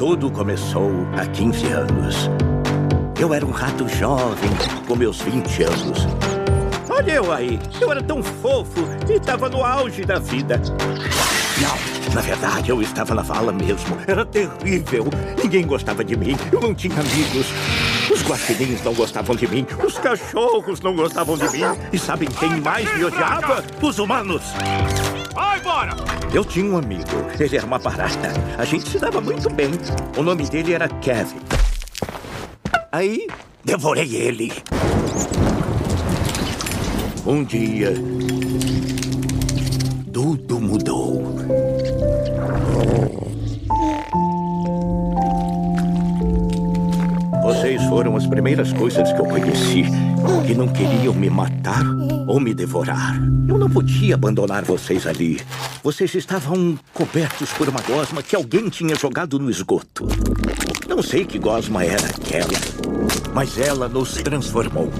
Tudo começou há 15 anos. Eu era um rato jovem, com meus 20 anos. Olha eu aí, eu era tão fofo e estava no auge da vida. Não, na verdade eu estava na vala mesmo. Era terrível. Ninguém gostava de mim, eu não tinha amigos. Os guaxinins não gostavam de mim, os cachorros não gostavam de mim. E sabem quem mais me odiava? Os humanos. Vai embora! Eu tinha um amigo, ele era uma barata. A gente se dava muito bem. O nome dele era Kevin. Aí, devorei ele. Um dia, tudo mudou. Vocês foram as primeiras coisas que eu conheci que não queriam me matar ou me devorar. Eu não podia abandonar vocês ali. Vocês estavam cobertos por uma gosma que alguém tinha jogado no esgoto. Não sei que gosma era aquela, mas ela nos transformou.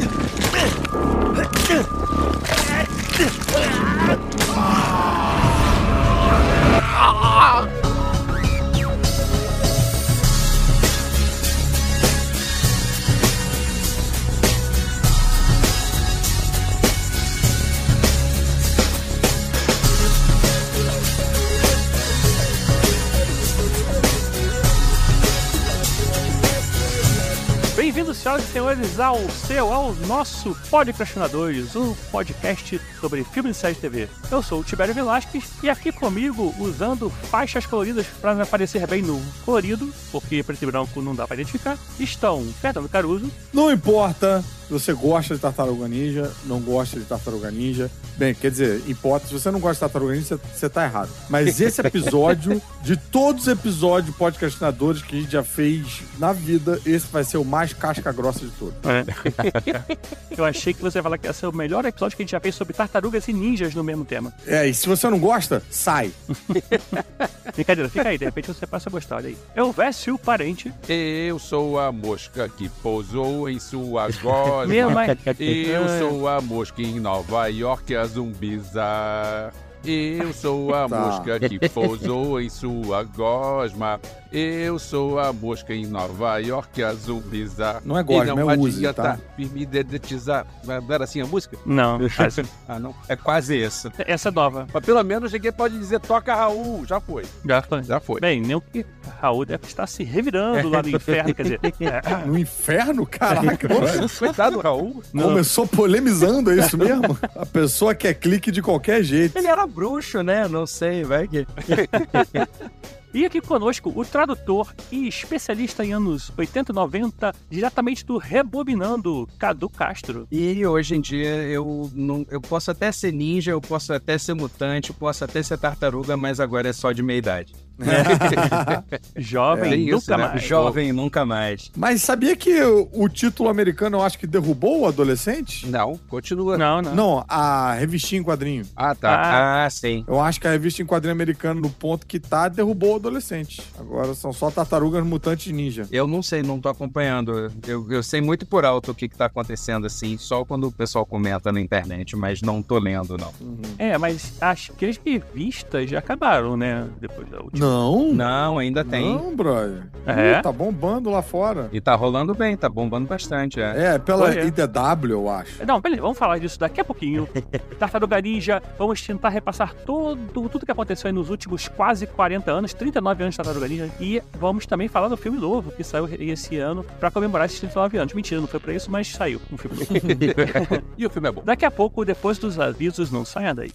Senhoras e senhores, ao seu, ao nosso Podcastinadores, um podcast sobre filmes e séries de TV. Eu sou o Tibério Velasquez e aqui comigo, usando faixas coloridas para me aparecer bem no colorido, porque preto e branco não dá para identificar, estão Fernando Caruso, Não importa se você gosta de Tartaruga Ninja, não gosta de Tartaruga Ninja. Bem, quer dizer, importa, se você não gosta de Tartaruga Ninja, você, você tá errado. Mas esse episódio, de todos os episódios podcastinadores que a gente já fez na vida, esse vai ser o mais casca grossa de todos. eu achei que você ia falar que esse é o melhor episódio que a gente já fez sobre tartarugas e ninjas no mesmo tema. É, e se você não gosta, sai. Brincadeira, fica aí, de repente você passa a gostar, olha aí. Eu Vécio Parente, Eu sou a mosca que pousou em sua gosma. Meu, mas- Eu sou a mosca em Nova York, a zumbizar. Eu sou a Tá. mosca que pousou em sua gosma. Eu sou a mosca em Nova York, a zumbizar. Não é gosma, e não é adianta tá? me dedetizar. Não era assim a música? não, essa- Ah, não. É quase isso. essa é nova. Mas pelo menos ninguém pode dizer toca Raul. Já foi. Já foi. Já foi. Bem, nem o que Raul deve estar se revirando lá no inferno, quer dizer. é, No inferno? Caraca, velho. Coitado do Raul. não. Começou polemizando, é isso mesmo? A pessoa quer clique de qualquer jeito. Ele era bruxo, né? Não sei, vai que. E aqui conosco o tradutor e especialista em anos 80 e 90, diretamente do Rebobinando, Cadu Castro. E hoje em dia eu não, eu posso até ser ninja, eu posso até ser mutante, eu posso até ser tartaruga, mas agora é só de meia idade. Jovem, Tem isso, nunca né? mais. Jovem nunca mais. Mas sabia que o, o título americano eu acho que derrubou o adolescente? Não, continua. Não, não. Não, a revistinha em quadrinho. Ah, tá. Ah, Ah, sim. Eu acho que a revista em quadrinho americano, no ponto que tá, derrubou o adolescente. Agora são só tartarugas mutantes ninja. Eu não sei, não tô acompanhando. Eu, eu sei muito por alto o que, que tá acontecendo, assim, só quando o pessoal comenta na internet, mas não tô lendo, não. É, mas acho que as revistas já acabaram, né? Depois da última. Não. Não, ainda tem. Não, brother. É? Ih, tá bombando lá fora. E tá rolando bem, tá bombando bastante, é. É, pela Olha. IDW, eu acho. Não, beleza, vamos falar disso daqui a pouquinho. Tartaruga Ninja, vamos tentar repassar todo, tudo que aconteceu aí nos últimos quase 40 anos, 39 anos de Tartaruga Ninja. E vamos também falar do filme novo que saiu esse ano pra comemorar esses 39 anos. Mentira, não foi pra isso, mas saiu um filme novo. E o filme é bom. Daqui a pouco, depois dos avisos, não saia daí.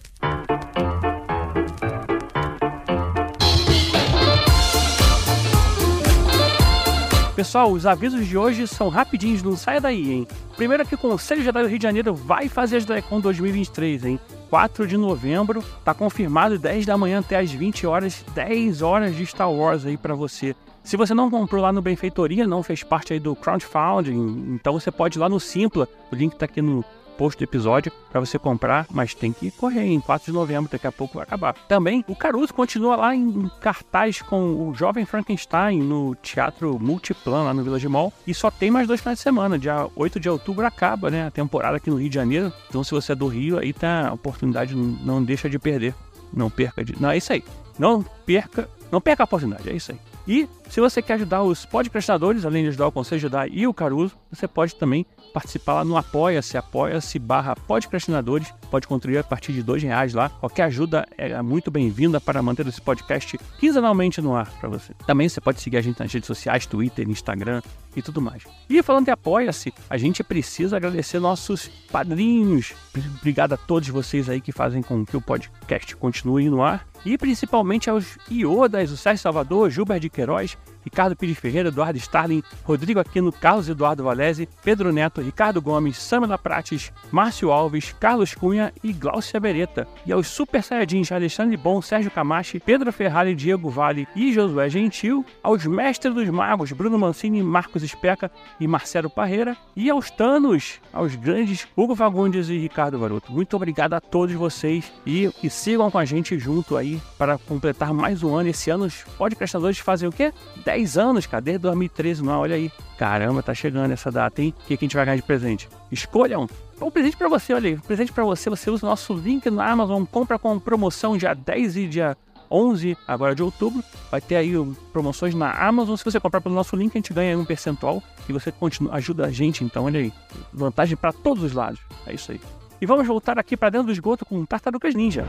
Pessoal, os avisos de hoje são rapidinhos, não saia daí, hein? Primeiro aqui, o Conselho Jedi do Rio de Janeiro vai fazer a JediCon 2023, hein? 4 de novembro, tá confirmado 10 da manhã até as 20 horas, 10 horas de Star Wars aí pra você. Se você não comprou lá no Benfeitoria, não fez parte aí do crowdfunding, então você pode ir lá no Simpla, o link tá aqui no post do episódio para você comprar, mas tem que correr em 4 de novembro, daqui a pouco vai acabar. Também, o Caruso continua lá em cartaz com o Jovem Frankenstein no Teatro Multiplan, lá no Village Mall, e só tem mais dois finais de semana, dia 8 de outubro acaba, né, a temporada aqui no Rio de Janeiro, então se você é do Rio, aí tá a oportunidade, não- deixa de perder, não perca de... Não, é isso aí, não perca, não perca a oportunidade, é isso aí. E se você quer ajudar os podcastinadores, além de ajudar o Conselho Judá e o Caruso, você pode também participar lá no Apoia-se, apoia-se barra podcastinadores. Pode contribuir a partir de dois reais lá. Qualquer ajuda é muito bem-vinda para manter esse podcast quinzenalmente no ar para você. Também você pode seguir a gente nas redes sociais, Twitter, Instagram e tudo mais. E falando de Apoia-se, a gente precisa agradecer nossos padrinhos. Obrigado a todos vocês aí que fazem com que o podcast continue no ar. E principalmente aos Iodas, o Sérgio Salvador, Gilberto de Queiroz, Ricardo Pires Ferreira, Eduardo Starling, Rodrigo Aquino, Carlos Eduardo Valese, Pedro Neto, Ricardo Gomes, Samela Prates, Márcio Alves, Carlos Cunha e Glaucia Beretta. E aos Super Saiyajins Alexandre Bom, Sérgio Camachi, Pedro Ferrari, Diego Vale e Josué Gentil, aos Mestres dos Magos, Bruno Mancini, Marcos Especa e Marcelo Parreira, e aos Tanos, aos grandes Hugo Fagundes e Ricardo Varoto. Muito obrigado a todos vocês e sigam com a gente junto aí para completar mais um ano. Esse ano os podcastadores fazem o quê? 10 anos, cara, desde 2013, não, olha aí. Caramba, tá chegando essa data, hein? O que, que a gente vai ganhar de presente? Escolham! Um presente para você, olha aí. Um presente para você, você usa o nosso link na Amazon, compra com promoção dia 10 e dia 11 agora de outubro. Vai ter aí promoções na Amazon. Se você comprar pelo nosso link, a gente ganha um percentual e você continua, ajuda a gente. Então, olha aí. Vantagem para todos os lados. É isso aí. E vamos voltar aqui para dentro do esgoto com Tartarugas Ninja.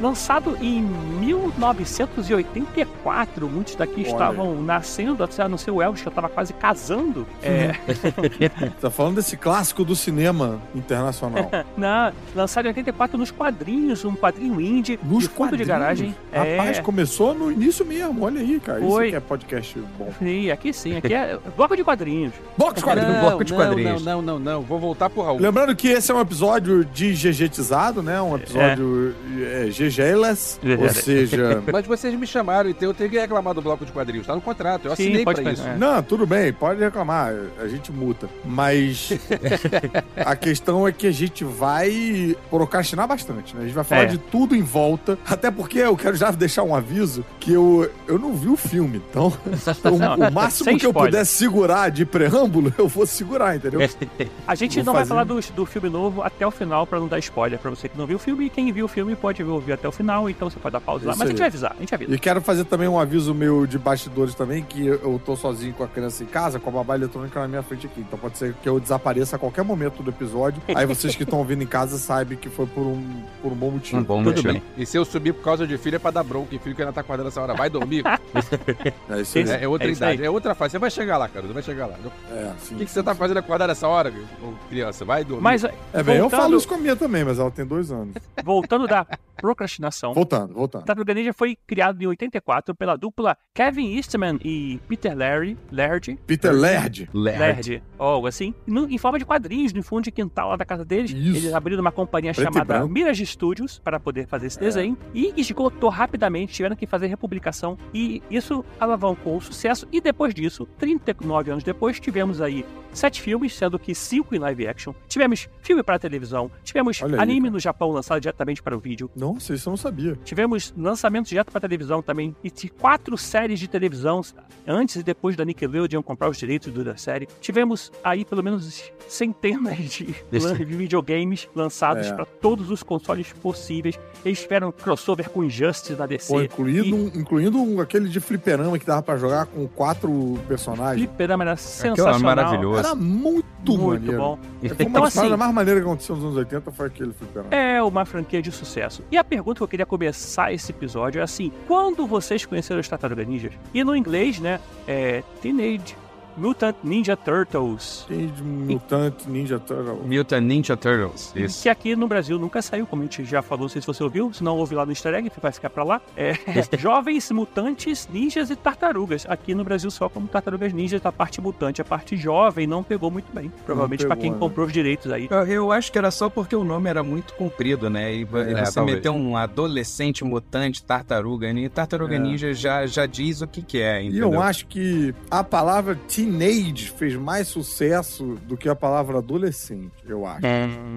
Lançado em 1984, muitos daqui Olha. estavam nascendo, até não sei o Elvis, que eu estava quase casando. É, Tá falando desse clássico do cinema internacional. na, lançado em 84 nos quadrinhos, um quadrinho indie, Nos de fundo de quadrinhos. garagem. Rapaz, é, começou no início mesmo. Olha aí, cara. Foi. Isso que é podcast bom. sim, aqui sim, aqui é bloco de quadrinhos. Box quadrinho. Não, bloco de não, quadrinhos. Não, não, não, não. Vou voltar pro Raul. Lembrando que esse é um episódio de GGtizado, né? Um episódio é. GG-less, ou GG-less. Seja... Mas vocês me chamaram, então eu tenho que reclamar do bloco de quadrinhos. Tá no contrato, eu Sim, assinei pode pra isso. é. Não, tudo bem, pode reclamar, a gente multa. Mas a questão é que a gente vai procrastinar bastante, né? A gente vai falar É. de tudo em volta. Até porque eu quero já deixar um aviso que eu, eu não vi o filme. Então, o, o máximo Sem que eu puder segurar de preâmbulo, eu vou segurar, entendeu? A gente Vou não vai fazer. falar do, do filme novo até o final pra não dar spoiler pra você que não viu o filme. E quem viu o filme pode ouvir até o final, então você pode dar pausa lá. Isso Mas a aí. gente vai avisar, a gente avisa. E quero fazer também um aviso meu de bastidores também, que eu eu tô sozinho com a criança em casa, com a babá eletrônica na minha frente aqui. Então pode ser que eu desapareça a qualquer momento do episódio. Aí vocês que estão ouvindo em casa sabem que foi por um, por um bom motivo. Um bom Tudo motivo. bem. E se eu subir por causa de filho é pra dar bronca, e filho que ainda tá acordando essa hora, vai dormir. É isso aí. É, é outra É idade, aí. é outra fase. Você vai chegar lá, cara, você vai chegar lá. O É, sim. que, que você tá fazendo acordar essa hora, criança? Vai dormir. Mas É bem, eu voltando- falo isso com a minha também, mas ela tem dois anos. voltando da procrastinação. Voltando, voltando. Tartaruga Ninja foi criado em 84 pela dupla Kevin Eastman e Peter Larry, Laird, Peter Laird. Laird, ou algo assim, no- em forma de quadrinhos no fundo de quintal lá da casa deles. Isso. Eles abriram uma companhia Preto chamada. Mirage Studios para poder fazer esse desenho e esgotou rapidamente, tiveram que fazer republicação e isso alavancou o sucesso. E depois disso, 39 anos depois, tivemos aí sete filmes, sendo que cinco em live action. Tivemos filme para televisão, tivemos Olha aí, anime cara. no Japão lançado diretamente para o vídeo. Nossa, isso eu não sabia. Tivemos lançamento direto para televisão também. E quatro séries de televisão antes e depois da Nickelodeon comprar os direitos da série. Tivemos aí pelo menos centenas de videogames lançados É. para todos os consoles possíveis. Eles tiveram crossover com Injustice da DC. Pô, incluído, E- um, incluindo um- aquele de fliperama que dava pra jogar com quatro personagens. Fliperama era Aquilo sensacional. maravilhoso. Era muito, Muito maneiro. bom. Foi Então, das assim, mais maneiras que aconteceu nos anos 80 foi aquele fliperama. É uma franquia de sucesso. E a pergunta que eu queria começar esse episódio é assim: quando vocês conheceram os Tartaruga Ninjas? E no inglês, né? É Teenage Mutant Ninja Turtles. Mutant Ninja Turtle. Mutant Ninja Turtles. Isso. Que aqui no Brasil nunca saiu, como a gente já falou, não sei se você ouviu, se não ouve lá no easter egg, vai ficar pra lá. É, Jovens Mutantes, Ninjas e Tartarugas. Aqui no Brasil só como Tartarugas Ninjas, a parte mutante, a parte jovem não pegou muito bem. Provavelmente pra pegou, quem né? comprou os direitos aí. Eu, eu acho que era só porque o nome era muito comprido, né? E É, você talvez. meteu um adolescente mutante tartaruga ninja. Tartaruga É. ninja já, já diz o que, que é, E entendeu? eu acho que a palavra teenage fez mais sucesso do que a palavra adolescente, eu acho.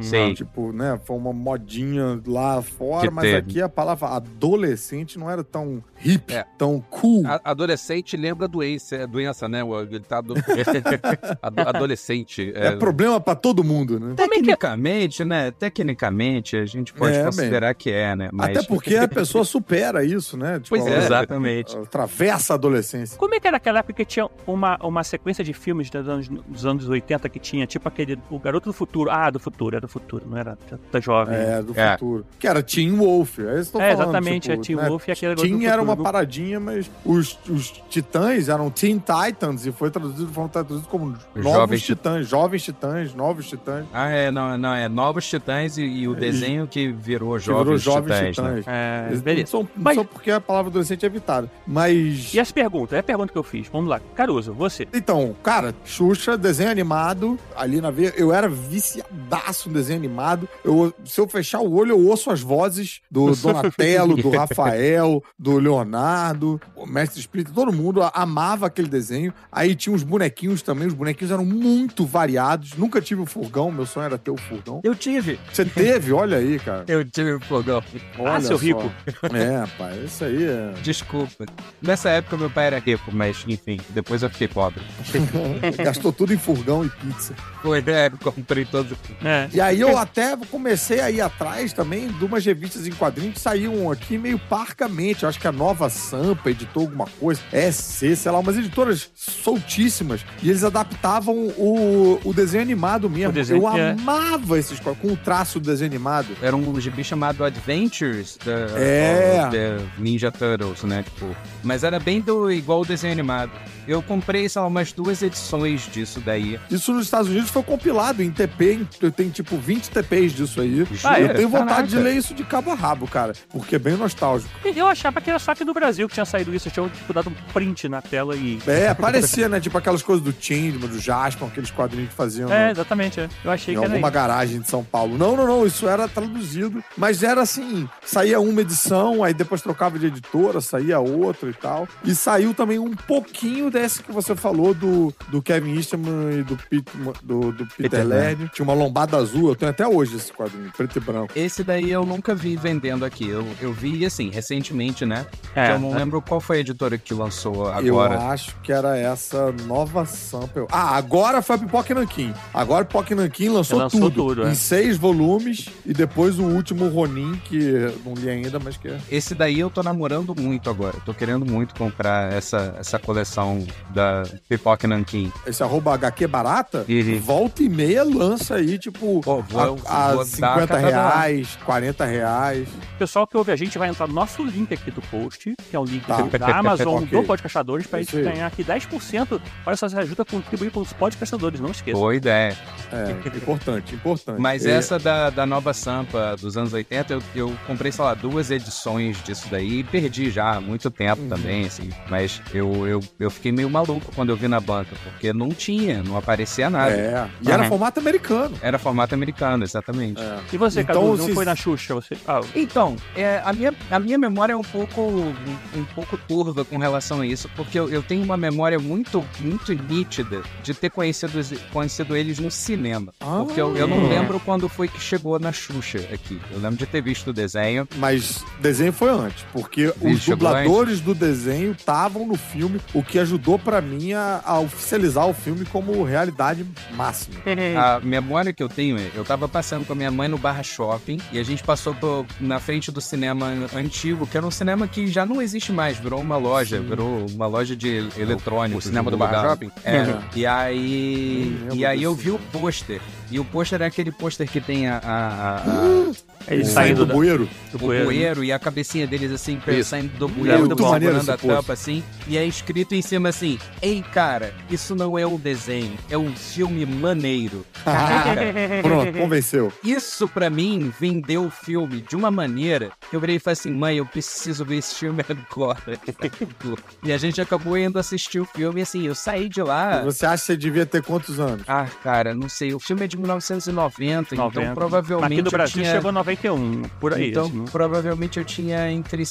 Sei. Tipo, né? Foi uma modinha lá fora, Que mas teve. aqui a palavra adolescente não era tão hip, É. tão cool. A- adolescente lembra doença, é doença, né? Ele tá ado- adolescente. É, problema pra todo mundo, né? Tecnicamente, né? Tecnicamente, a gente pode É, considerar que é, né? Mas... Até porque a pessoa supera isso, né? Tipo, Pois é. Exatamente. atravessa a adolescência. Como é que era aquela época que tinha uma, uma sequência de filmes dos anos, dos anos 80 que tinha, tipo aquele O Garoto do Futuro. Ah, do futuro, era do futuro, não era da, jovem. É, do É. futuro. Que era Teen Wolf. É, isso que eu tô É, falando, exatamente, tipo, é Teen né? Wolf e aquele Garoto do Teen era Futuro. uma paradinha, mas os, os titãs eram Teen Titans e foi traduzido, foram traduzidos como novos Jovens titãs, jovens titãs, novos titãs. Ah, é, não, não, é Novos Titãs e, e o desenho que virou Que virou Jovens, jovens Titãs, né? titãs. É, Eles beleza. Não Mas- são porque a palavra adolescente é evitada. Mas. E as perguntas? É a pergunta que eu fiz. Vamos lá. Caruso, você. Então, cara, Xuxa, desenho animado, ali na veia, eu era viciadaço no desenho animado. Eu, se eu fechar o olho, eu ouço as vozes do Donatello, do Rafael, do Leonardo, o Mestre Splinter, todo mundo amava aquele desenho. Aí tinha os bonequinhos também, os bonequinhos eram muito variados. Nunca tive o furgão, meu sonho era ter o furgão. Eu tive. Você teve, olha aí, cara. Eu tive o fogão. Olha seu só. rico. É, rapaz, isso aí é. Desculpa. Nessa época meu pai era rico, mas enfim, depois eu fiquei pobre. Gastou tudo em furgão e pizza. Foi, né? Comprei todo. É. E aí eu até comecei a ir atrás também de umas revistas em quadrinhos que saíam aqui meio parcamente. Eu acho que a Nova Sampa editou alguma coisa, SC, sei lá, umas editoras soltíssimas. E eles adaptavam o, o desenho animado mesmo. O desenho eu é. amava esses quadrinhos, com o traço do desenho animado. Era um gibi chamado Adventures da, É. da Ninja Turtles, né? Tipo, mas era bem do igual o desenho animado. Eu comprei, sei lá, umas duas edições disso daí. Isso nos Estados Unidos foi compilado em TP, em- eu tenho tipo 20 TPs disso aí. Ah, eu é? tenho vontade Caraca. de ler isso de cabo a rabo, cara, porque é bem nostálgico. Eu achava que era só aqui no Brasil que tinha saído isso. Eu tinha tipo, dado um print na tela e. É, parecia, né? Tipo aquelas coisas do Changeman, do Jaspion, aqueles quadrinhos que faziam. É, no- exatamente. é. Eu achei em que era alguma isso. garagem de São Paulo. Não, não, não, isso era traduzido, mas era assim, saía uma edição, aí depois trocava de editora, saía outra e tal. E saiu também um pouquinho desse que você falou do, do Kevin Eastman e do, Pete, do, do Peter, Peter Laird. Tinha uma lombada azul, eu tenho até hoje esse quadrinho, preto e branco. Esse daí eu nunca vi vendendo aqui. Eu, eu vi, assim, recentemente, né? É, eu não é. lembro qual foi a editora que lançou Eu agora. acho que era essa nova sample. Ah, agora foi a Pipoca Nanquim. Agora a Pipoca Nanquim lançou, Lançou tudo. tudo, é. Em seis volumes. E depois o último Ronin, que eu não li ainda, mas que é. Esse daí eu tô namorando muito agora. Tô querendo muito comprar essa, essa coleção da Pipoca Nankin. Esse arroba HQ barata, Uhum. volta e meia lança aí, tipo, Pô, vou- a, a vou dar 50 cada reais, 40 reais. O pessoal que ouve a gente vai entrar no nosso link aqui do post, que é o link Tá. da Amazon Ok. do Podcastadores, pra gente ganhar aqui 10%. Olha só, você ajuda a contribuir com os podcastadores, não esqueça. Boa ideia. É, importante, importante. Mas É, essa da, da nova Sampa dos anos 80, eu, eu comprei, sei lá, duas edições disso daí e perdi já há muito tempo Uhum. também, assim. Mas eu, eu, eu fiquei meio maluco quando eu vi na banca, porque não tinha, não aparecia nada. É, e era Uhum. formato americano. Era formato americano, exatamente. É. E você, Então, Cadu, não se- foi na Xuxa? Você... Ah, Então, é, a, minha, a minha memória é um pouco, um, um pouco turva com relação a isso, porque eu, eu tenho uma memória muito, muito nítida de ter conhecido, conhecido eles no cinema. Porque eu, eu não Ah. lembro quando foi que chegou na Xuxa aqui. Eu lembro de ter visto o desenho. Mas desenho foi antes, porque os dubladores do desenho estavam no filme, o que ajudou pra mim a, a oficializar o filme como realidade máxima. A memória que eu tenho é, eu tava passando com a minha mãe no Barra Shopping e a gente passou por- na frente do cinema antigo, que era um cinema que já não existe mais, virou uma loja, virou uma loja de eletrônicos. o cinema do Barra lugar. Shopping? É, Uhum. e aí, e aí eu vi o pôster. E o pôster é aquele pôster que tem a, a- a- a- Ele Saindo saindo do bueiro. do o bueiro. bueiro e a cabecinha deles assim, Isso. saindo do É bueiro, maneiro segurando a tampa assim, e é escrito em cima assim: Ei, cara, isso não é um desenho, é um filme maneiro. Cara, Pronto, convenceu. isso pra mim vendeu o filme de uma maneira que eu virei e falei assim: mãe, eu preciso ver esse filme agora. e a gente acabou indo assistir o filme assim, eu saí de lá. Você acha que você devia ter quantos anos? Ah, cara, não sei. O filme é de 1990, 90. então provavelmente. Aqui no Brasil tinha... chegou 91, por aí. Então, assim, né? provavelmente eu tinha entre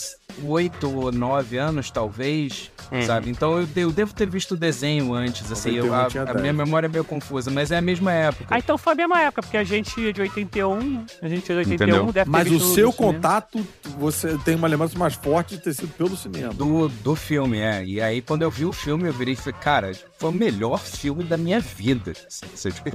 8 ou 9 anos, talvez, Uhum. sabe? Então eu, eu devo ter visto o desenho antes, assim. 91 Eu, a, a 10. minha memória é meio confusa, mas é a mesma época. Ah, então foi a mesma época, porque a gente é de 81, a gente é de 81, Entendeu? deve ter Mas o visto seu no cinema. contato, você tem uma lembrança mais forte de ter sido pelo cinema. Do, do filme, é. E aí, quando eu vi o filme, eu virei e falei, cara, foi o melhor filme da minha vida. Assim, você, tipo,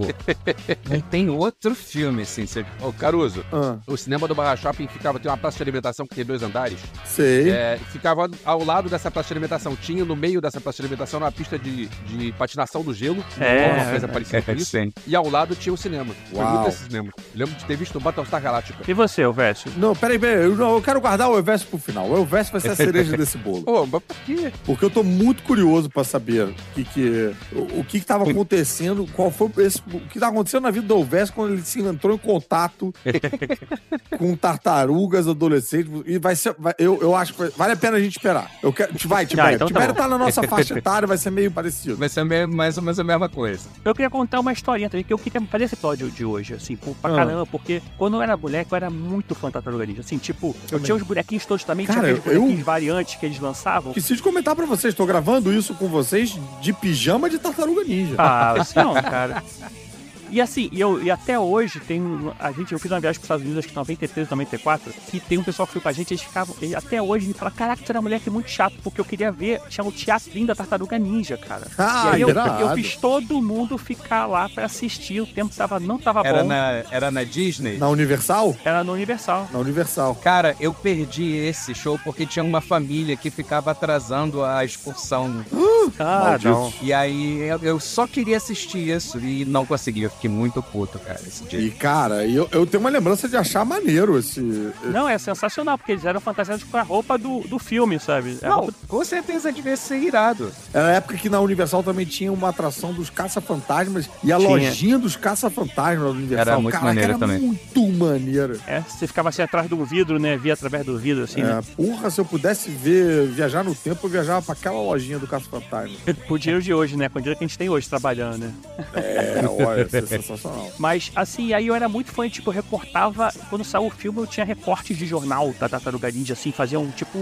não tem outro filme, assim. Você, Ô, Caruso, Ah, o cinema do Barra Shopping ficava, tem uma praça de alimentação que tem dois andares. sei. É, ficava ao lado dessa praça de alimentação. Tinha no meio dessa praça de alimentação uma pista de, de patinação do gelo. É, uma coisa é, parecida com isso. sim. E ao lado tinha o cinema. Foi Uau. muito esse cinema. Lembro de ter visto o Battlestar Galactica. E você, Elvésio? Não, peraí, peraí. Eu, eu quero guardar o Elvésio pro final. O Elvésio vai ser a cereja desse bolo. Pô, mas por quê? Porque eu tô muito curioso pra saber o que que, o, o que que tava acontecendo, qual foi esse, o que tava acontecendo na vida do Elvésio quando ele se entrou em contato com tartarugas adolescentes. E vai ser, vai- eu, eu acho que vai- vale a pena a gente esperar. Eu quero, vai, Tibério. então tá Tibério bom. tá na nossa faixa etária, vai ser meio parecido. Vai ser me- mais ou menos a mesma coisa. Eu queria contar uma historinha também, que eu queria fazer esse episódio de hoje, assim, pô, pra Ah. caramba, porque quando eu era moleque, eu era muito fã da Tartaruga Ninja. Assim, tipo, eu Também. tinha os bonequinhos todos também, Cara, tinha aqueles eu- bonequinhos variantes que eles lançavam. Preciso comentar pra vocês, tô gravando isso com vocês de pijama de tartaruga ninja. Ah, assim não, cara. E assim, e, eu, e até hoje tem. um- A gente, eu fiz uma viagem para os Estados Unidos, acho que em 93, 94, e tem um pessoal que foi com a gente, eles ficavam. e até hoje me falam, caraca, tu era moleque muito chato, porque eu queria ver, tinha o teatrinho da Tartaruga Ninja, cara. Ah, e aí eu, eu fiz todo mundo ficar lá pra assistir, o tempo tava, não tava Era bom. na, era na Disney? Na Universal? Era no Universal. Na Universal. Cara, eu perdi esse show porque tinha uma família que ficava atrasando a excursão. Ah, Maldito. não. E aí eu, eu só queria assistir isso e não consegui. Fiquei muito puto, cara, esse dia. E, cara, eu, eu tenho uma lembrança de achar maneiro esse. Não, é sensacional, porque eles eram fantasiados com a roupa do, do filme, sabe? É a Não, roupa- com certeza devia ser irado. Era a época que na Universal também tinha uma atração dos caça-fantasmas e a Tinha. lojinha dos caça-fantasmas da Universal. Era muito Caraca, maneiro era também. muito maneiro. É, você ficava assim atrás do vidro, né? Via através do vidro, assim, né? É, porra, se eu pudesse ver, viajar no tempo, eu viajava pra aquela lojinha do caça-fantasma. Com o dinheiro de hoje, né? Com o dinheiro que a gente tem hoje trabalhando, né? É, olha, é sensacional. Mas, assim, aí eu era muito fã, tipo, eu recortava. Quando saiu o filme, eu tinha recortes de jornal da Tartaruga Ninja, assim, fazia um tipo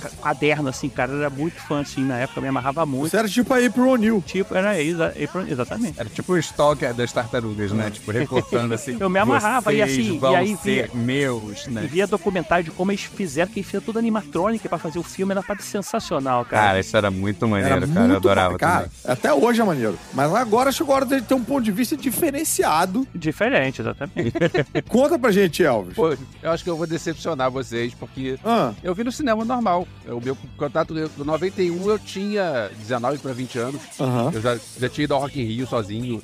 ca- caderno, assim, cara. Eu era muito fã, assim, na época, me amarrava muito. Você era tipo a April O'Neil. Tipo, era exa exa- exatamente. Era tipo o stalker das tartarugas, né? Tipo, recortando assim. Eu me amarrava, e "Vocês assim, e aí ser meus, E né? via documentário de como eles fizeram, que eles fizeram tudo animatrônica pra fazer o filme, era parte sensacional, cara. Cara, isso era muito maneiro, Era cara. Eu muito adorava ba- Cara, também. até hoje é maneiro. Mas agora chegou a hora de ter um ponto de vista diferenciado. Diferente, exatamente. Conta pra gente, Elvis. Pô, eu acho que eu vou decepcionar vocês, porque Ah, eu vi no cinema normal. O meu contato do 91 eu tinha 19 para 20 anos. Eu já, já tinha ido ao Rock in Rio sozinho.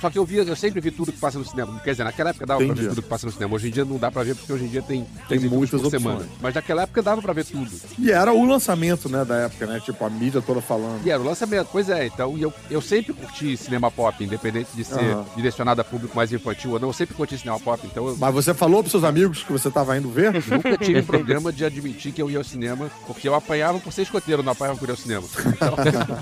Só que eu via, eu sempre vi tudo que passa no cinema. Quer dizer, naquela época dava pra Entendi. ver tudo que passa no cinema. Hoje em dia não dá pra ver, porque hoje em dia tem, Tem 15 filmes muitas por opções. semana. Mas naquela época dava pra ver tudo. E era o lançamento, né, da época, né? Tipo, a mídia toda falando. E era o lançamento. Pois é, então eu, eu sempre curti cinema pop, independente de ser. Direcionado a público mais infantil ou não. Eu sempre curti cinema pop, então eu Mas você falou pros seus amigos que você tava indo ver? nunca tive problema de admitir que eu ia ao cinema, porque eu apanhava por ser escoteiro, não apanhava por ir ao cinema. Então,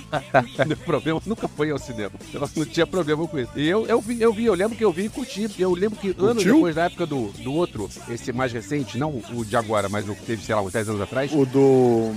meu problema nunca foi ao cinema. Eu não tinha problema com isso. E eu, eu, vi, eu vi, eu lembro que eu vi e curti. Eu lembro que anos Curtiu? depois, na época do, do outro, esse mais recente, não o de agora, mas o que teve, sei lá, uns 10 anos atrás. O do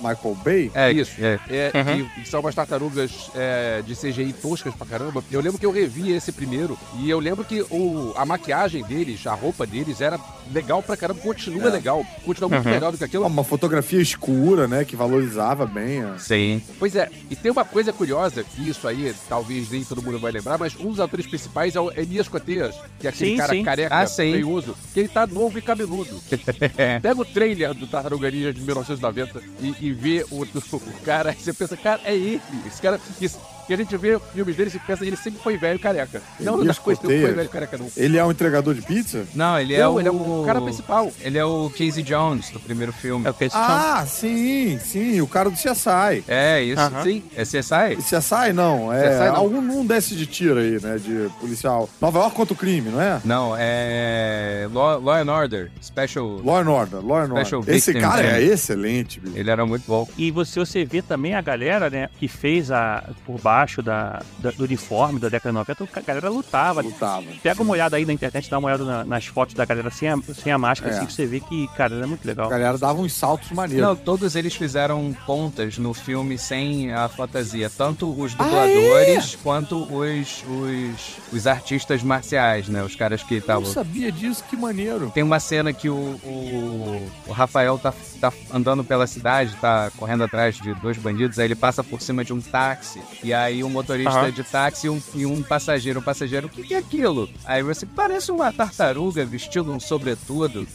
Michael Bay? É isso. É. É, que são umas tartarugas é, de CGI toscas pra caramba. Eu lembro que eu revi esse primeiro e eu lembro que o, a maquiagem deles, a roupa deles era legal pra caramba, continua legal, continua muito melhor do que aquilo. Uma fotografia escura, né? Que valorizava bem. a- Sim. Pois é, e tem uma coisa curiosa, que isso aí talvez nem todo mundo vai lembrar, mas um dos atores principais é o Elias Coteias, que é aquele Sim, cara sim. careca, Ah, feioso, que ele tá novo e cabeludo. Pega o trailer do Tartaruga Ninja de 1990 e, e vê o, o cara, e você pensa, cara, é ele. Esse cara. Isso, Porque a gente vê filmes dele e pensa ele sempre foi velho careca. Não, Elias não foi, não foi velho careca, não. Ele é um entregador de pizza? Não, ele é Não, o... ele é o cara principal. Ele é o Casey Jones, do primeiro filme. É o eles Ah, sim, sim, o cara do CSI. É, isso. Aham. Sim. É CSI? CSI não, é CSI não. algum um desce de tiro aí, né, de policial. Nova York contra o crime, não é? Não, é... Law, Law and Order. Special... Law and Order, Law and Special Order. Esse Victim, cara é. é excelente, bicho. Ele era muito bom. E você, você vê também a galera, né, que fez a, por baixo da, da- do uniforme da década de 90, a galera lutava. Lutava. Pega uma olhada aí na internet, dá uma olhada na- nas fotos da galera sem a, sem a máscara, É. assim, que você vê que, cara, é muito legal. A galera dava uns saltos maneiros. Não, todos eles fizeram pontas no filme sem a fantasia. Tanto os Ah, dubladores quanto os, os, os artistas marciais, né? Os caras que Eu estavam. não sabia disso, que maneiro. Tem uma cena que o, o, o Rafael tá, tá andando pela cidade, tá correndo atrás de dois bandidos, aí ele passa por cima de um táxi. E aí um motorista Aham. de táxi e um, e um passageiro. O passageiro, o que, que é aquilo? Aí você parece uma tartaruga vestindo um sobretudo.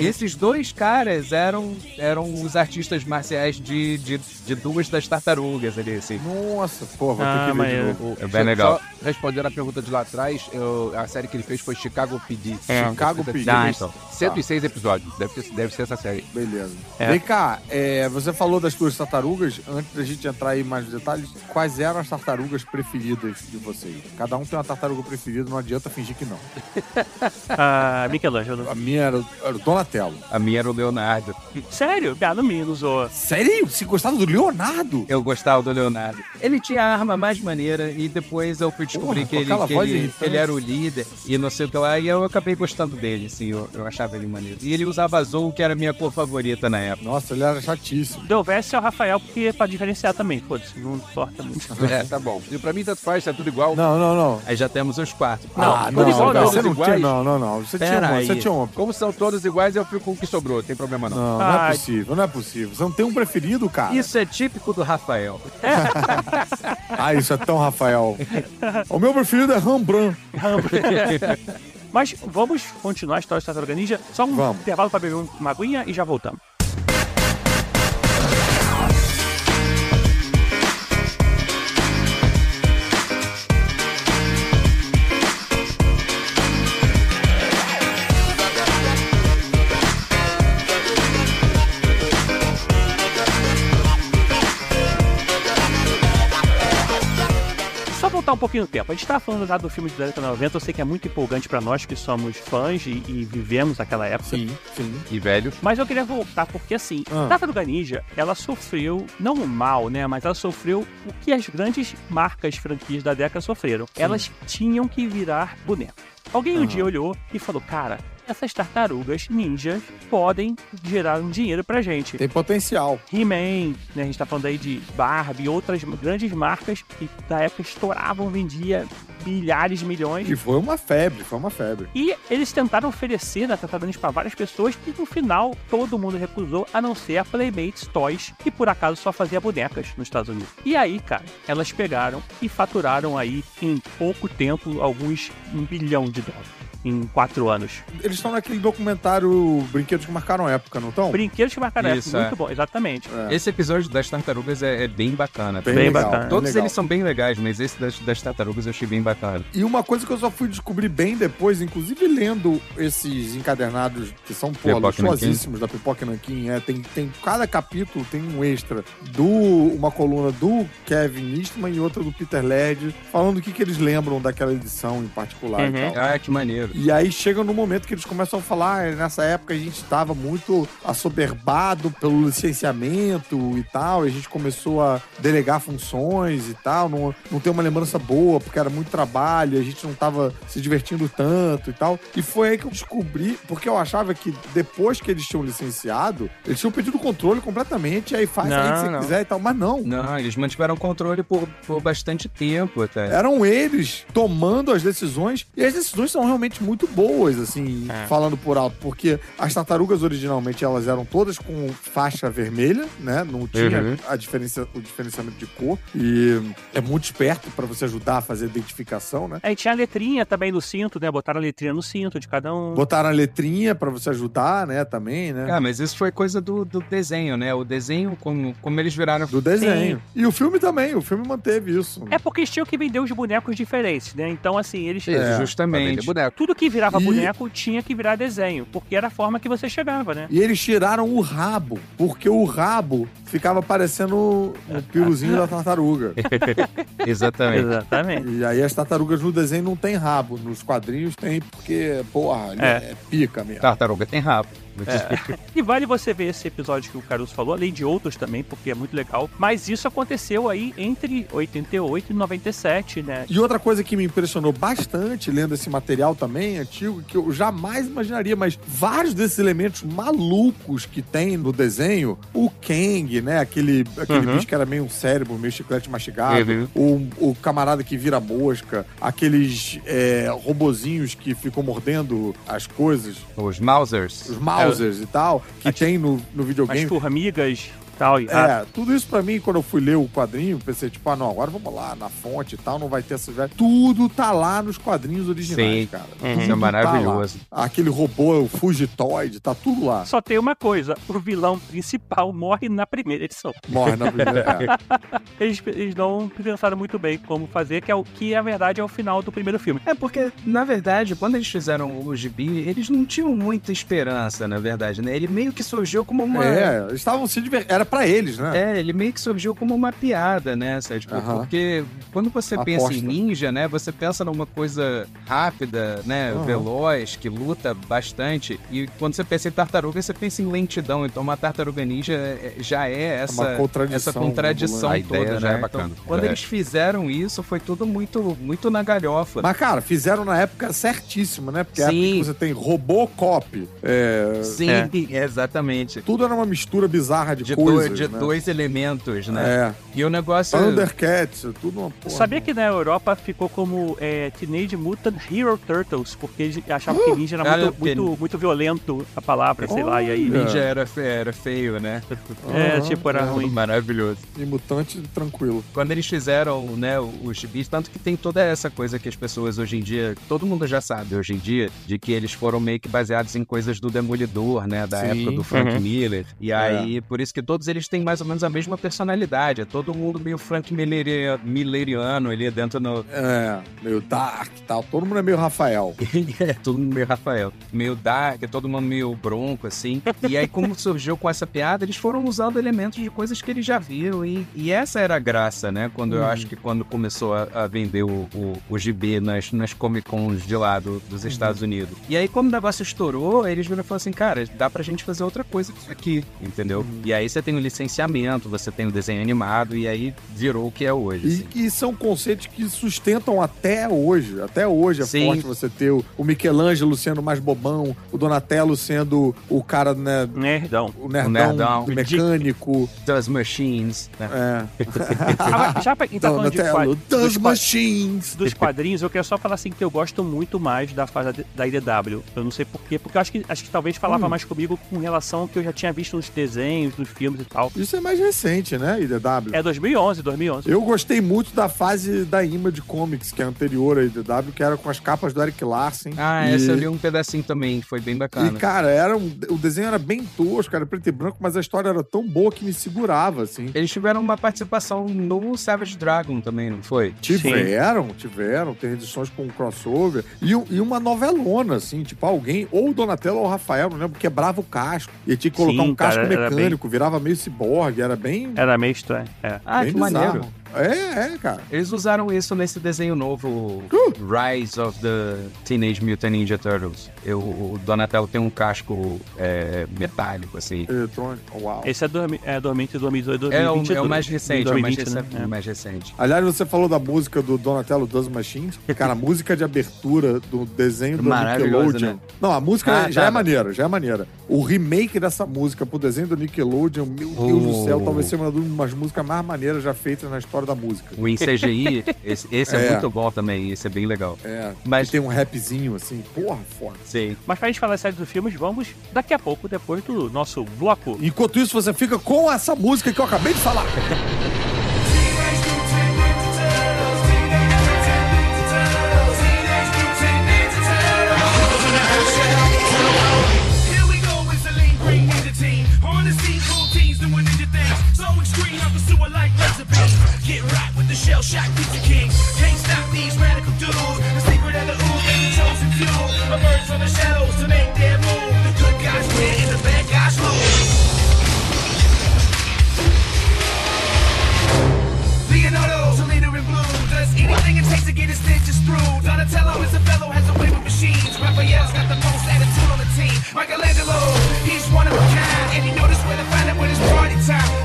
E esses dois caras eram, eram os artistas marciais de, de, de duas das tartarugas ali, assim. Nossa, pô, vou Ah, ter que ver de novo. É bem legal. Só respondendo a pergunta de lá atrás, eu- a série que ele fez foi Chicago PD. É. Chicago PD. Ah, então. 106 episódios. Deve, deve ser essa série. Beleza. É. Vem cá, é, você falou das tuas tartarugas. Antes da gente entrar aí em mais detalhes, quais eram as tartarugas preferidas de vocês? Cada um tem uma tartaruga preferida, não adianta fingir que não. Ah, Michelangelo. A minha era, era o Donatello. A minha era o Leonardo. Sério? Ah, no mínimo, zoa. Sério? Você gostava do Leonardo? Eu gostava do Leonardo. Ele tinha a arma mais maneira e depois eu fui descobrir Porra, que, ele, que, ele, ele era o líder e não sei o que lá. E eu acabei gostando dele, assim. Eu, eu achava ele maneiro. E ele usava azul, que era a minha cor favorita na época. Nossa, ele era chatíssimo. Delveste é o Rafael, porque é pra diferenciar também, foda-se, não importa muito. É, tá bom. E pra mim, tanto faz, tá tudo igual. Não, não, não. Aí já temos os quatro. Não, ah, tudo não, igual não, não, você não iguais. tinha, não, não, não. Você tinha Pera uma, aí. você tinha uma. Como são todos iguais, eu fico com o que sobrou. Não tem problema, não. Não, não Ah, é possível, não é possível. Você não tem um preferido, cara? Isso é típico do Rafael. Ah, isso é tão Rafael. o meu preferido é Rembrandt. Mas vamos continuar a história do Tartaruga Ninja. Só um Vamos. intervalo pra beber uma aguinha e já voltamos. Voltar um pouquinho no tempo. A gente tava falando já do filme de década 90, eu sei que é muito empolgante pra nós que somos fãs e, e vivemos aquela época. Sim, sim. E velho. Mas eu queria voltar porque assim, Ah. Tartaruga Ninja, ela sofreu, não mal, né, mas ela sofreu o que as grandes marcas franquias da década sofreram. Elas tinham que virar boneco. Alguém um Aham. dia olhou e falou, cara, essas tartarugas ninjas podem gerar um dinheiro pra gente. Tem potencial. He-Man, né, a gente tá falando aí de Barbie e outras grandes marcas que na época estouravam, vendia milhares de milhões. E foi uma febre, foi uma febre. E eles tentaram oferecer na Tartarugas para várias pessoas e no final todo mundo recusou, a não ser a Playmates Toys, que por acaso só fazia bonecas nos Estados Unidos. E aí, cara, elas pegaram e faturaram aí em pouco tempo alguns um bilhão de dólares. Em quatro anos. Eles estão naquele documentário Brinquedos que Marcaram Época, não estão? Brinquedos que marcaram Isso, época. Muito é. bom, exatamente. É. Esse episódio das tartarugas é, é bem bacana. Bem, Bem legal, bacana. Todos legal. eles são bem legais, mas esse das, das tartarugas eu achei bem bacana. E uma coisa que eu só fui descobrir bem depois, inclusive lendo esses encadernados que são, pô, luxuosíssimos da Pipoca Nanquim, é, tem, tem cada capítulo tem um extra do uma coluna do Kevin Eastman e outra do Peter Laird, falando o que, que eles lembram daquela edição em particular Uhum. e tal. Ah, que maneiro. E aí chega no momento que eles começam a falar, "Ah, nessa época a gente estava muito assoberbado pelo licenciamento e tal, e a gente começou a delegar funções e tal, não, não tem uma lembrança boa, porque era muito trabalho, a gente não estava se divertindo tanto e tal. E foi aí que eu descobri, porque eu achava que depois que eles tinham licenciado, eles tinham pedido o controle completamente, e aí faz aí o que Não, você não. quiser e tal, mas não. Não, eles mantiveram o controle por, por bastante tempo até. Eram eles tomando as decisões, e as decisões são realmente muito boas, assim, É. falando por alto, porque as tartarugas originalmente elas eram todas com faixa vermelha, né? Não tinha Uhum. a diferença, o diferenciamento de cor. E é muito esperto pra você ajudar a fazer a identificação, né? Aí tinha a letrinha também no cinto, né? Botaram a letrinha no cinto de cada um. Botaram a letrinha pra você ajudar, né? Também, né? Ah, mas isso foi coisa do, do desenho, né? O desenho, como, como eles viraram. Do desenho. E o filme também, o filme manteve isso. É porque eles tinham que vender os bonecos diferentes, né? Então, assim, eles. É, justamente. boneco. Tudo que virava E- boneco tinha que virar desenho, porque era a forma que você chegava, né? E eles tiraram o rabo, porque o rabo ficava parecendo o piruzinho da tartaruga. Exatamente. Exatamente. E aí as tartarugas no desenho não tem rabo, nos quadrinhos tem porque, porra, É. é, pica mesmo. Tartaruga tem rabo. E vale você ver esse episódio que o Caruso falou, além de outros também, porque é muito legal. Mas isso aconteceu aí entre 88 e 97, né? E outra coisa que me impressionou bastante lendo esse material também antigo, que eu jamais imaginaria, mas vários desses elementos malucos que tem no desenho, o Kang, né? Aquele, aquele Uhum. bicho que era meio um cérebro, meio chiclete mastigado, Uhum. o, o camarada que vira mosca, aqueles é, robozinhos que ficam mordendo as coisas, Os Mausers. os Mausers e tal, que tem no, no videogame. formigas e tal. E, É, tudo isso pra mim, quando eu fui ler o quadrinho, pensei, tipo, ah, não, agora vamos lá na fonte e tal, não vai ter essas. Tudo tá lá nos quadrinhos originais, Sim. cara. Uhum. Isso é Tudo maravilhoso. tá. Aquele robô, o Fugitoid, tá tudo lá. Só tem uma coisa: o vilão principal morre na primeira edição. Morre na primeira. é. Eles, eles não pensaram muito bem como fazer, que é o que, na verdade, é o final do primeiro filme. É porque, na verdade, quando eles fizeram o gibi, eles não tinham muita esperança, na verdade, né? Ele meio que surgiu como uma. É, estavam se divertindo. Era pra eles, né? É, ele meio que surgiu como uma piada, né? Tipo. Porque quando você Aposta. pensa em ninja, né? Você pensa numa coisa rápida, né? Veloz, que luta bastante. E quando você pensa em tartaruga, você pensa em lentidão. Então uma tartaruga ninja é- já é essa, uma contradição essa contradição A toda, ideia né? é bacana. Então, quando É. eles fizeram isso, foi tudo muito, muito na galhofa. Mas, cara, fizeram na época certíssima, né? Porque é Sim. você tem Robocop. É, Sim, É. exatamente. Tudo era uma mistura bizarra de, De, coisas. Dois, de né? dois elementos, né? É. E o negócio. Thundercats, tudo uma porra. Sabia que na Europa ficou como é, Teenage Mutant Hero Turtles, porque eles achavam que ninja era Cara, muito, porque- muito, muito violento a palavra, sei lá, e aí. Ninja era, era feio, né? É, tipo, era é. ruim. Maravilhoso. E mutante, tranquilo. Quando eles fizeram, né, os gibis, tanto que tem toda essa coisa que as pessoas hoje em dia, todo mundo já sabe hoje em dia, de que eles foram meio que baseados em coisas do Demolidor, né, da Sim. época do Frank Uhum. Miller. E aí, por isso que todos eles têm mais ou menos a mesma personalidade. É todo mundo meio Frank Milleria- Milleriano ali dentro no... É, meio dark e tal. Todo mundo é meio Rafael. é, todo mundo meio Rafael. Meio dark, todo mundo meio bronco, assim. E aí, como surgiu com essa piada, eles foram usando elementos de coisas que eles já viram. E, e essa era a graça, né? Quando eu Uhum. acho que quando começou a, a vender o, o, o gibi nas, nas Comic Cons de lá do- dos Estados Unidos. E aí, como o negócio estourou, eles viram e falaram assim, cara, dá pra gente fazer outra coisa aqui, entendeu? E aí você tem o licenciamento, você tem o desenho animado, e aí virou o que é hoje. E, assim. e são conceitos que sustentam até hoje. Até hoje é Sim. forte você ter o, o Michelangelo sendo mais bobão, o Donatello sendo o cara, né, Nerdão. o nerdão, nerdão. do mecânico. Das Machines, né? É. Ah, já pra quem tá falando de Donatello, quad- das dos, machines. dos quadrinhos, eu quero só falar assim que eu gosto muito mais da fase da IDW. Eu não sei porquê, porque eu acho que, acho que talvez falava Hum. mais comigo com relação ao que eu já tinha visto nos desenhos, nos filmes e tal. Isso é mais recente, né, IDW? É 2011, 2011. Eu gostei muito da fase da Image Comics, que é anterior à IDW, que era com as capas do Eric Larsen. Ah, E- essa eu li um pedacinho também, foi bem bacana. E, cara, era um, o desenho era bem tosco, era preto e branco, mas a história era tão boa que me segurava, assim. Eles tiveram uma participação no Savage Dragon também, não foi? Tiveram, tiveram, tem edições com crossover. E, um- e uma novelona, assim, tipo, alguém, ou o Donatello ou o Rafael, não lembro, quebrava o casco. E tinha que colocar Sim, um casco cara, mecânico, virava meio ciborgue, era bem. Era meio estranho. É. Ah, bem que maneiro. É, é, cara. Eles usaram isso nesse desenho novo, Uh! Rise of the Teenage Mutant Ninja Turtles. Eu, o Donatello tem um casco é, metálico, assim. Eletrônico, uau. Esse é, dormi, é dormente 2018 É o, 2022. é o mais recente, é o mais, 2020, recente, né? o mais recente. Aliás, você falou da música do Donatello Does Machines. Cara, a música de abertura do desenho do Nickelodeon. né? Não, a música Ah, já tá. é maneira, já é maneira. O remake dessa música pro desenho do Nickelodeon, meu Deus Oh. do céu, talvez seja uma das músicas mais maneiras já feitas na história da música. O em CGI, esse, esse é. É. muito bom também, esse é bem legal. É, Mas- tem um rapzinho assim, porra, foda. Sei. Mas pra gente falar sério dos filmes, vamos daqui a pouco, depois do nosso bloco. Enquanto isso, você fica com essa música que eu acabei de falar. The shell shock pizza king. Can't stop these radical dudes. The secret of the ooze and the chosen few. Emerge from the shadows to make their move. The good guys win and the bad guys lose. Leonardo's a leader in blue. Does anything it takes to get his stitches through. Donatello is a fellow, has a way with machines. Raphael's got the most attitude on the team. Michelangelo, he's one of a kind. And he knows where to find it when it's party time.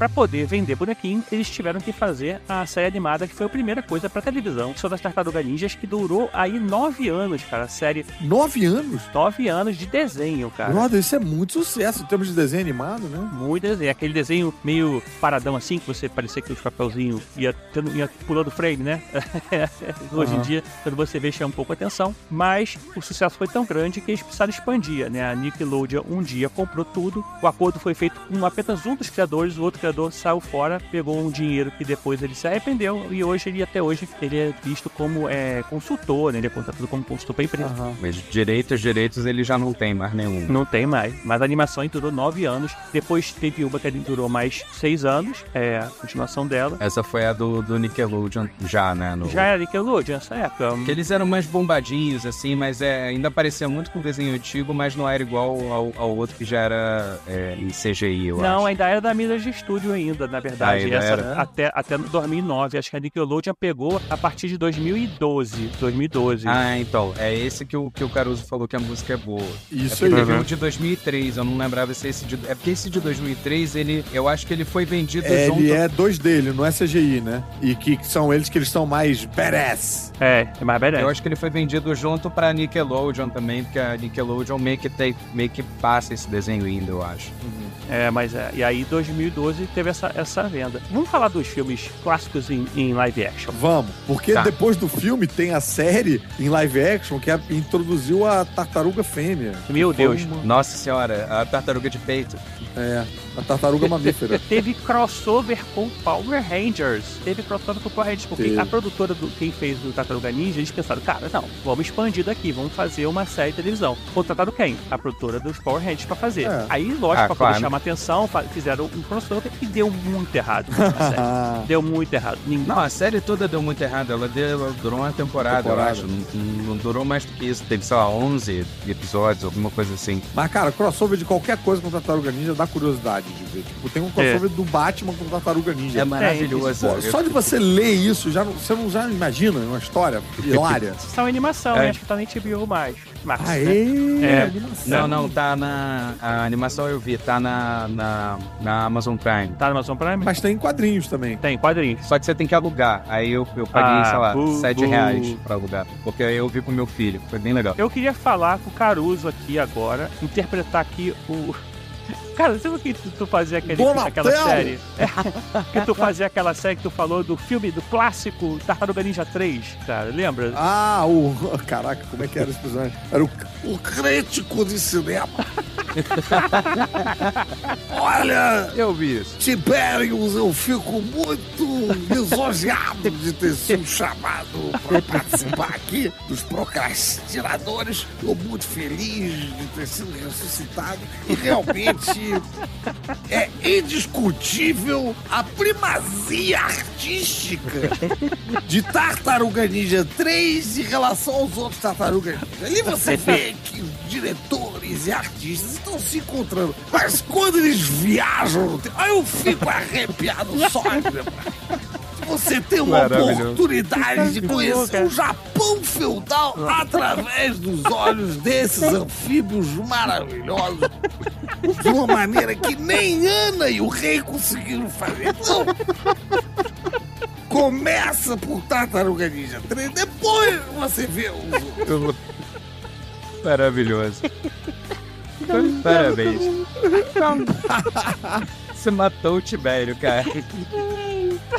Pra poder vender bonequinho, eles tiveram que fazer a série animada, que foi a primeira coisa pra televisão, sobre as Tartarugas Ninjas, que durou aí nove anos, cara. A série, Nove anos? nove anos de desenho, cara. Brother, isso é muito sucesso em termos de desenho animado, né? Muito desenho. Aquele desenho meio paradão assim, que você parecia que os papelzinhos ia, tendo, ia pulando frame, né? Hoje em dia, quando você vê, chama um pouco a atenção. Mas o sucesso foi tão grande que eles precisaram expandir, né? A Nickelodeon um dia comprou tudo. O acordo foi feito com apenas um dos criadores, o outro criador saiu fora, pegou um dinheiro que depois ele se arrependeu e hoje ele, até hoje, ele é visto como é, consultor, né? Ele é contratado como consultor pra empresa. Mas direitos, direitos ele já não tem mais nenhum. Não tem mais. Mas a animação durou nove anos. Depois teve uma que durou mais seis anos. É a continuação dela. Essa foi a do, do Nickelodeon já, né? No... Já era Nickelodeon nessa época. Que eles eram mais bombadinhos, assim, mas é, ainda parecia muito com o desenho antigo, mas não era igual ao, ao outro que já era é, em CGI, eu Não, acho. ainda era da Mirage Ainda, na verdade. Ainda Essa, era? Até, até 2009. Acho que a Nickelodeon pegou a partir de 2012. 2012. Ah, então, é esse que o, que o Caruso falou que a música é boa. Isso é aí. teve Uhum. um de 2003, eu não lembrava se esse de... É porque esse de 2003, ele, eu acho que ele foi vendido É, junto... ele é 2D, ele não é CGI, né? E que são eles que eles são mais badass. É, é mais badass. Eu acho que ele foi vendido junto pra Nickelodeon também, porque a Nickelodeon meio que, tem, meio que passa esse desenho ainda, eu acho. É, mas é. E aí, 2012 teve essa, essa venda. Vamos falar dos filmes clássicos em, em live action. Vamos, porque Tá. depois do filme tem a série em live action que a- introduziu a tartaruga fêmea. Meu Deus. uma- Nossa senhora, a tartaruga de peito. É, a tartaruga mamífera. Teve crossover com Power Rangers. Teve crossover com Power Rangers, porque Teve. a produtora do quem fez o Tartaruga Ninja, eles pensaram, cara, não, vamos expandir daqui, vamos fazer uma série de televisão. Contrataram quem? A produtora dos Power Rangers pra fazer. É. Aí, lógico, Ah, pra claro. poder chamar atenção, fizeram um crossover e deu muito errado. Ah, deu muito errado. Ninguém... Não, a série toda deu muito errado. Ela, deu, ela durou uma temporada, Temporada. eu acho. Não, não- durou mais do que isso. Teve, sei lá, 11 episódios, alguma coisa assim. Mas, cara, crossover de qualquer coisa com Tartaruga Ninja dá curiosidade de ver. Tipo, tem um crossover do Batman com Tartaruga Ninja. É maravilhoso. Pô, só de você ler isso, já, não- você não já imagina uma história hilária. São animação, É. né? Acho que tá na HBO mais. Max, né? Aê! É. animação. Não, não, tá na. A animação eu vi, tá na, na, na Amazon Prime. Tá na Amazon Prime? Mas tem quadrinhos também. Tem, quadrinhos. Só que você tem que alugar. Aí eu, eu paguei, Ah, sei lá, bu- 7 bu. reais pra alugar. Porque eu vi com meu filho. Foi bem legal. Eu queria falar com o Caruso aqui agora, interpretar aqui o. Cara, lembra que tu, tu fazia aquele, aquela série? É, que tu fazia aquela série que tu falou do filme, do clássico Tartaruga Ninja 3, cara, lembra? Ah, o. Caraca, como é que era esse personagem? Era o, o crítico de cinema. Olha, Eu vi isso. Tiberius, eu fico muito lisonjeado de ter sido chamado para participar aqui dos procrastinadores. Estou muito feliz de ter sido ressuscitado e realmente é indiscutível a primazia artística de Tartaruga Ninja 3 em relação aos outros Tartaruga Ninja. Ali você vê que os diretores e artistas estão se encontrando. Mas quando eles viajam eu fico arrepiado só lembrar. Você tem uma oportunidade de conhecer o Japão feudal através dos olhos desses anfíbios maravilhosos. De uma maneira que nem Ana e o rei conseguiram fazer. Então, Começa por Tartaruga Ninja 3, depois você vê os Maravilhoso. Parabéns. Você matou o Tibério, cara.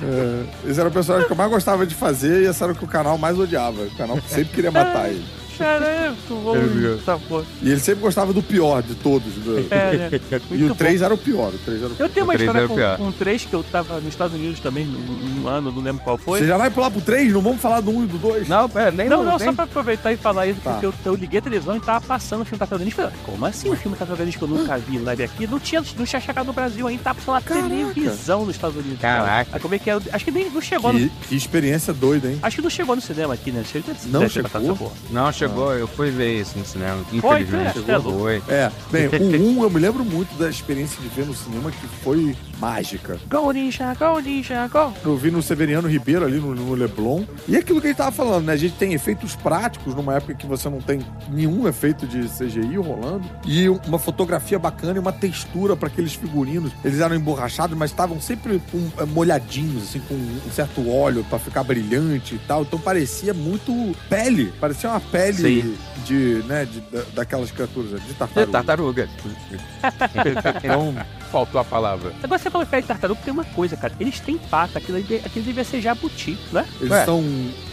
É, esse era o personagem que eu mais gostava de fazer e esse era o que o canal mais odiava. O canal sempre queria matar ele. Cara, é muito bom essa porra. E ele sempre gostava do pior de todos. do- É, né? E o 3 era o pior. O 3 era o pior. Eu tenho uma O história era o com, com três que eu tava nos Estados Unidos também, num, num ano, não lembro qual foi. Você já vai pular pro 3? Não vamos falar do 1 e do 2? Não, pera, nem Não, não, tem- só pra aproveitar e falar isso, Tá. porque eu, eu liguei a televisão e tava passando o filme Tartaruga Ninja. Falei, como assim o filme Tartaruga Ninja que eu nunca vi live aqui? Não tinha, não tinha chegado no Brasil ainda, tava passando na televisão nos Estados Unidos. Caraca. Aí como é que é? Acho que nem não chegou no, Que, que experiência doida, hein? Acho que não chegou no cinema aqui, né? Não chegou? Não, chegou, eu fui ver isso no cinema. Infelizmente. foi, é louco. foi. É, bem, o 1 eu me lembro muito da experiência de ver no cinema que foi mágica. Go Ninja, go Ninja, go! Eu vi no Severiano Ribeiro ali no, no Leblon. E aquilo que a gente tava falando, né? A gente tem efeitos práticos numa época que você não tem nenhum efeito de CGI rolando. E uma fotografia bacana e uma textura para aqueles figurinos. Eles eram emborrachados, mas estavam sempre um, eh, molhadinhos, assim, com um certo óleo para ficar brilhante e tal. Então parecia muito pele. Parecia uma pele Sim. de, né, de, da- daquelas criaturas, de É tartaruga. tartaruga. Então, faltou a palavra. Agora você falou pé de tartaruga, tem uma coisa, cara. Eles têm pata, aquilo, ali- aquilo devia ser jabuti, né? Eles Ué. são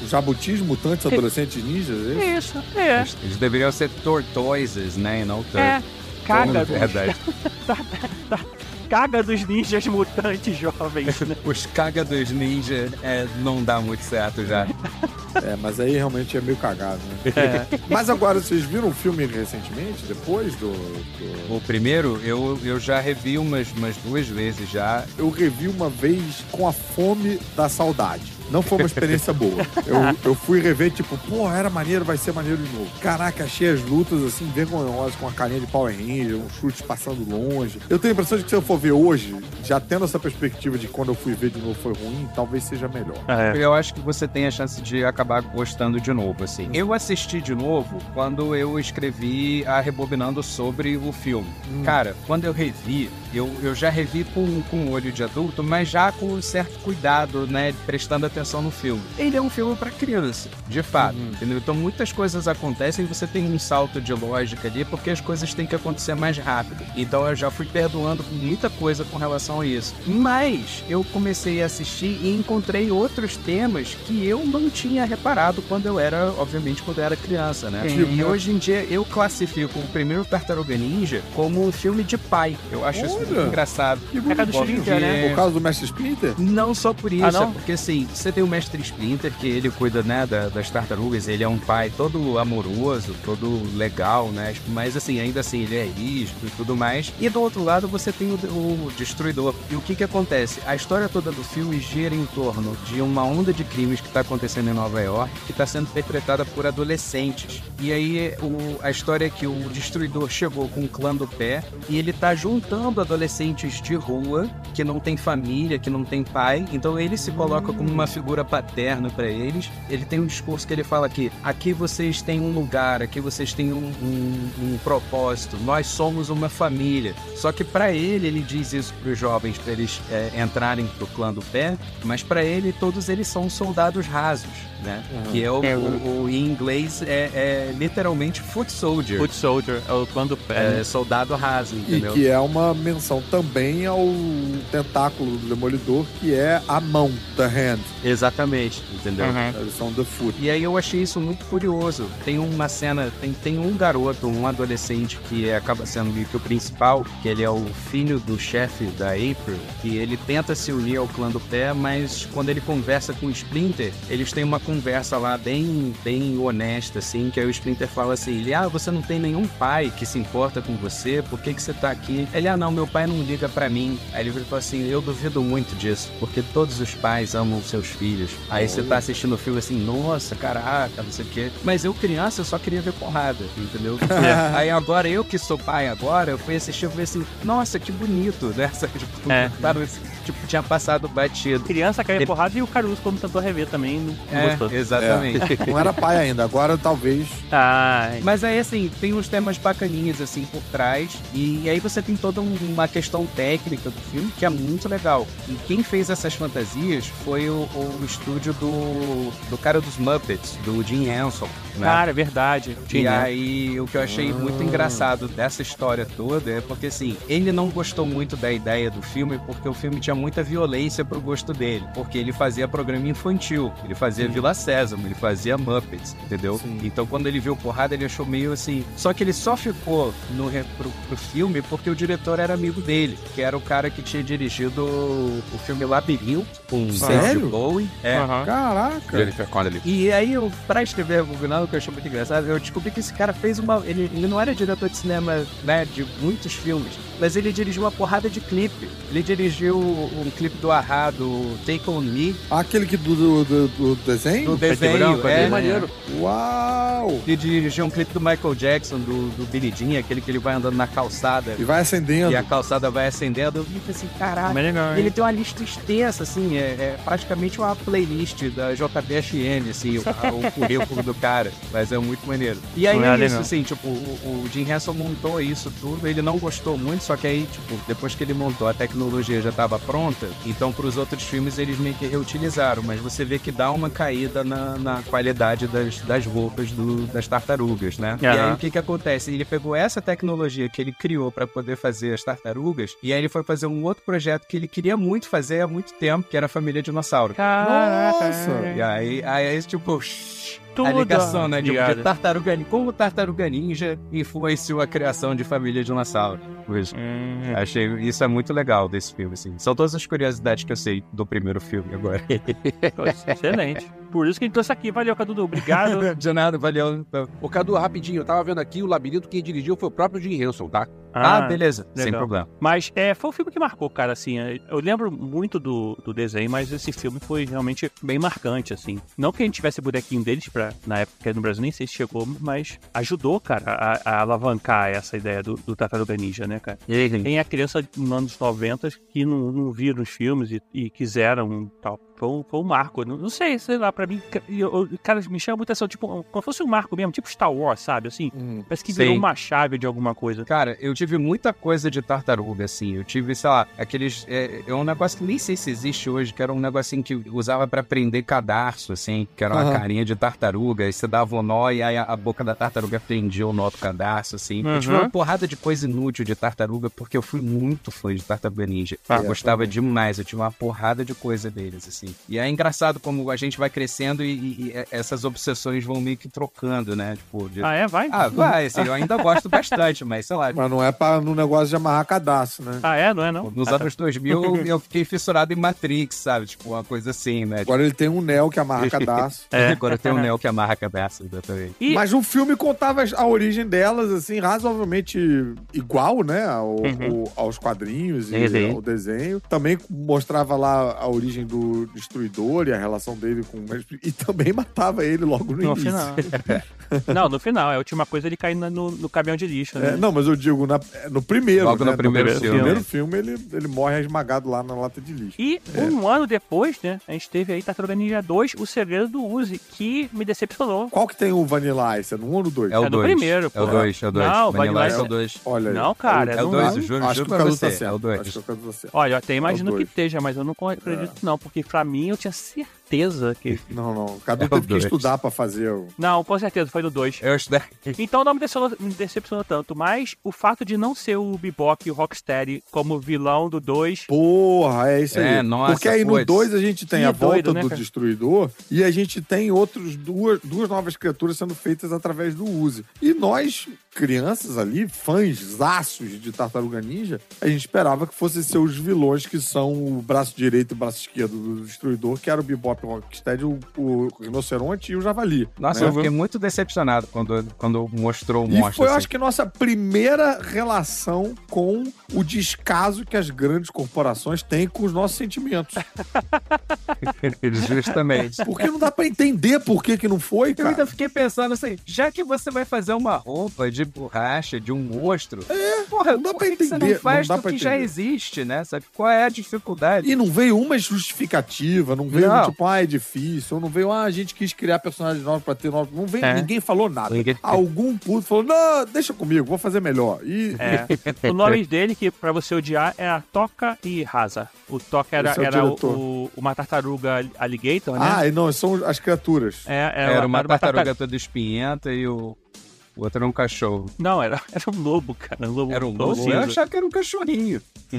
jabutis, mutantes, adolescentes ninjas, é isso? Isso, é. Eles, eles deveriam ser tortoises, né? E não É. turtles. Caga dos, verdade. caga dos ninjas mutantes jovens, né? Os caga dos ninja é, não dá muito certo já. É, mas aí realmente é meio cagado, né? É. Mas agora, vocês viram o filme recentemente, depois do. do- O primeiro, eu, eu já revi umas, umas duas vezes já. Eu revi uma vez com a fome da saudade. Não foi uma experiência boa. Eu, eu fui rever, tipo, pô, era maneiro, vai ser maneiro de novo. Caraca, achei as lutas, assim, vergonhosas, com a carinha de Power Ranger, um chute passando longe. Eu tenho a impressão de que se eu for ver hoje, já tendo essa perspectiva de quando eu fui ver de novo foi ruim, talvez seja melhor. É. Eu acho que você tem a chance de acabar gostando de novo, assim. Eu assisti de novo quando eu escrevi a Rebobinando sobre o filme. Cara, quando eu revi, eu, eu já revi com, com o olho de adulto, mas já com um certo cuidado, né? Prestando atenção no filme. Ele é um filme pra criança, de fato, entendeu? Então muitas coisas acontecem e você tem um salto de lógica ali, porque as coisas têm que acontecer mais rápido. Então eu já fui perdoando muita coisa com relação a isso. Mas eu comecei a assistir e encontrei outros temas que eu não tinha reparado quando eu era, obviamente, quando eu era criança, né? Tipo, E hoje em dia eu classifico o primeiro Tartaruga Ninja como um filme de pai. Eu acho isso muito Olha! engraçado. Que É do. Splinter, né? Por causa do Mestre Splinter? Não só por isso, Ah, é porque assim, você tem o Mestre Splinter, que ele cuida, né, da- das tartarugas, ele é um pai todo amoroso, todo legal, né? Mas assim, ainda assim, ele é rígido e tudo mais. E do outro lado você tem o, o Destruidor. E o que que acontece? A história toda do filme gira em torno de uma onda de crimes que está acontecendo em Nova York, que está sendo perpetrada por adolescentes. E aí o- a história é que o Destruidor chegou com o clã do pé e ele tá juntando adolescentes de rua que não tem família, que não tem pai. Então ele se coloca como uma paterna para eles. Ele tem um discurso que ele fala que aqui vocês têm um lugar, aqui vocês têm um, um- um propósito. Nós somos uma família. Só que para ele ele diz isso para os jovens para eles é, entrarem pro clã do pé, mas para ele todos eles são soldados rasos, né? Que é o, É, o- o- em inglês é, é literalmente foot soldier. Foot Soldier, é o clã do pé. É, né? soldado raso, E entendeu? que é uma menção também ao tentáculo do Demolidor, que é a mão, the hand. Exatamente, entendeu? Uhum. Eles são the foot. E aí eu achei isso muito curioso. Tem uma cena, tem, tem um garoto, um adolescente que é- acaba sendo meio que o principal, que ele é o filho do chefe da April, que ele tenta se unir ao clã do pé, mas quando ele conversa com o Splinter, eles têm uma conversa lá bem, bem honesta, assim, que aí o Splinter fala assim, ele, ah, você não tem nenhum pai que se importa com você, por que que você tá aqui? Ele, ah, não, meu pai não liga pra mim. Aí ele fala assim, eu duvido muito disso, porque todos os pais amam seus filhos. Aí você tá assistindo o filme assim, nossa, caraca, não sei o quê. Mas eu, criança, eu só queria ver porrada, entendeu? Aí agora, eu que sou pai agora, eu fui assistir e falei assim, nossa, que bonito, né? Tipo, É. tá tipo, tinha passado batido. Criança caiu Ele- porrada e o Caruso, quando tentou rever também, não não É, gostou. exatamente. Não era pai ainda, agora talvez. Ai, Mas aí, assim, tem uns temas bacaninhos, assim, por trás. E aí você tem toda um- uma questão técnica do filme que é muito legal. E quem fez essas fantasias foi o, o estúdio do, do cara dos Muppets, do Jim Henson. Né? cara, é verdade. E Tinha. aí, o que eu achei muito engraçado dessa história toda é porque, assim, ele não gostou muito da ideia do filme porque o filme tinha muita violência pro gosto dele. Porque ele fazia programa infantil, ele fazia Vila Sésamo, ele fazia Muppets, entendeu? Sim. Então, quando ele viu porrada, ele achou meio assim. Só que ele só ficou no, pro, pro filme porque o diretor era amigo dele, que era o cara que tinha dirigido o, o filme Labirinto, com Sério? Bowie. É. Aham. Caraca. Jennifer Connelly. E aí, eu, pra escrever o final, que eu achei muito engraçado, eu descobri que esse cara fez uma. Ele, ele não era diretor de cinema, né, de muitos filmes, mas ele dirigiu uma porrada de clipe. Ele dirigiu um clipe do Ahá, do Take On Me, Aquele que do, do, do- do desenho? do desenho. branco, é, é maneiro. Uau! Ele dirigiu um clipe do Michael Jackson, do, do Billy Jean, aquele que ele vai andando na calçada E vai acendendo. e a calçada vai acendendo. Eu vi assim, caraca. Mas legal, hein? Ele tem uma lista extensa, assim, é, é praticamente uma playlist da JBSN, assim, o, o currículo do cara. Mas é muito maneiro. E aí Não é é isso, legal. assim, tipo, o, o Jim Henson montou isso tudo, ele não gostou muito, só que aí, tipo, depois que ele montou, a tecnologia já estava pronta, então pros outros filmes eles meio que reutilizaram, mas você vê que dá uma caída na, na qualidade das, das roupas do- das tartarugas, né? E aí o que que acontece? Ele pegou essa tecnologia que ele criou para poder fazer as tartarugas, e aí ele foi fazer um outro projeto que ele queria muito fazer há muito tempo, que era a família dinossauro. Caraca. Nossa! E aí, aí tipo, Tudo a ligação, né? De, de tartaruga. Como tartaruga ninja influenciou a criação de família dinossauro. Hum, Achei isso é muito legal desse filme, assim. São todas as curiosidades que eu sei do primeiro filme agora. excelente. Por isso que a gente trouxe aqui. Valeu, Cadu. Obrigado. De nada, valeu. Ô, Cadu, rapidinho, eu tava vendo aqui o labirinto, quem dirigiu foi o próprio Jim Henson, tá? Ah, beleza. Sem legal. problema. Mas é, foi um filme que marcou, cara, assim. é, Eu lembro muito do, do desenho, mas esse filme foi realmente bem marcante, assim. Não que a gente tivesse bonequinho deles pra, na época no Brasil, nem sei se chegou, mas ajudou, cara, a, a alavancar essa ideia do, do Tartaruga Ninja, né, cara? Quem é criança nos anos 90 que não, não viram os filmes e, e quiseram tal. Foi um, foi um marco. Não, não sei, sei lá, pra mim, eu, eu- cara, me chama muita atenção, tipo, um- como fosse um marco mesmo, tipo Star Wars, sabe? Assim, Hum. parece que virou uma chave de alguma coisa. Cara, eu tive muita coisa de tartaruga, assim. Eu tive, sei lá, aqueles. É, é um negócio que nem sei se existe hoje, que era um negocinho que usava pra prender cadarço, assim, que era uma Aham. carinha de tartaruga. Aí você dava o nó e aí a, a boca da tartaruga prendia o nó do cadarço, assim. Eu tive Uhum. uma porrada de coisa inútil de tartaruga, porque eu fui muito fã de tartaruga ninja. Ah, eu gostava demais, eu tinha uma porrada de coisa deles, assim. E é engraçado como a gente vai crescendo e, e- e essas obsessões vão meio que trocando, né? Tipo, de. Ah, é? Vai? Ah, vai, assim, eu ainda gosto bastante, mas sei lá, Mas não é pra, no negócio de amarrar cadastro, né? Ah, é? Não é, não? nos anos 2000 eu- eu fiquei fissurado em Matrix, sabe? Tipo, uma coisa assim, né? Agora ele tem um Neo que amarra cadastro. É. Agora tem o Neo que amarra cabeça, exatamente. E- Mas o filme contava a origem delas, assim, razoavelmente igual, né? Ao, Uhum. ao- aos quadrinhos e Desenho. ao desenho. Também mostrava lá a origem do destruidor e a relação dele com o E também matava ele logo no, No início. final. não, no final. É a última coisa ele cair no, no caminhão de lixo, né? É, não, mas eu digo na- no primeiro. Logo no né? primeiro no filme. primeiro filme ele, ele morre esmagado lá na lata de lixo. E É. um ano depois, né, a gente teve aí Tartaruga Ninja 2, O Segredo do Uzi, que me decepcionou. Qual que tem o Vanilla Ice? É no 1 ou no 2? É o É do 2. primeiro, É o pô. 2, é o 2. Não, Vanilla Vanilla Ice é o Ice- 2. Olha aí. Não, cara, É o não 2, é. eu juro, Acho que juro o pra você. tá certo. É o 2. Acho que o Cadu tá certo. Olha, eu até imagino que dois. esteja, mas eu não acredito não, porque pra mim eu tinha certeza que... Não, não. O Cadu É teve que dois. estudar pra fazer o... Não, com certeza, foi do 2. Eu que Então não me decepcionou, me decepcionou tanto, mas o fato de não ser o Bebop e o Rocksteady como vilão do 2... Porra, é isso aí. É, nossa, Porque aí no putz. 2 a gente tem Que a volta doido, né, do cara? Destruidor e a gente tem outros duas, duas novas criaturas sendo feitas através do Uzi. E nós, crianças ali, fãs, zaços de Tartaruga Ninja, a gente esperava que fossem ser os vilões que são o braço direito e o braço esquerdo do Destruidor, que era o Bebop Top Rocksteady, o, o rinoceronte e o javali. Nossa, né? eu fiquei muito decepcionado quando, quando mostrou o E monstro. foi, eu assim. acho que, nossa primeira relação com o descaso que as grandes corporações têm com os nossos sentimentos. Justamente. Porque não dá pra entender por que, que não foi, Eu cara. ainda fiquei pensando assim, já que você vai fazer uma roupa de borracha de um monstro, é, porra, não dá pra que que você entender, não faz não dá do que já entender. existe, né? Sabe? Qual é a dificuldade? E não veio uma justificativa, não veio Não. tipo, ah, é difícil, ou não veio, ah, a gente quis criar personagens novos pra ter novos. Não veio, É. ninguém falou nada. Ninguém- Algum puto falou, não, deixa comigo, vou fazer melhor. E É. O nome dele, que pra você odiar, é a Toca e Rasa. O Toca era, é o era o, o- uma tartaruga alligator, né? Ah, e não, são as criaturas. é, Era uma tartaruga- tartaruga toda espinhenta e o, o outro era um cachorro. Não, era, era um lobo, cara. Um lobo, Era um lobo? Eu achava que era um cachorrinho.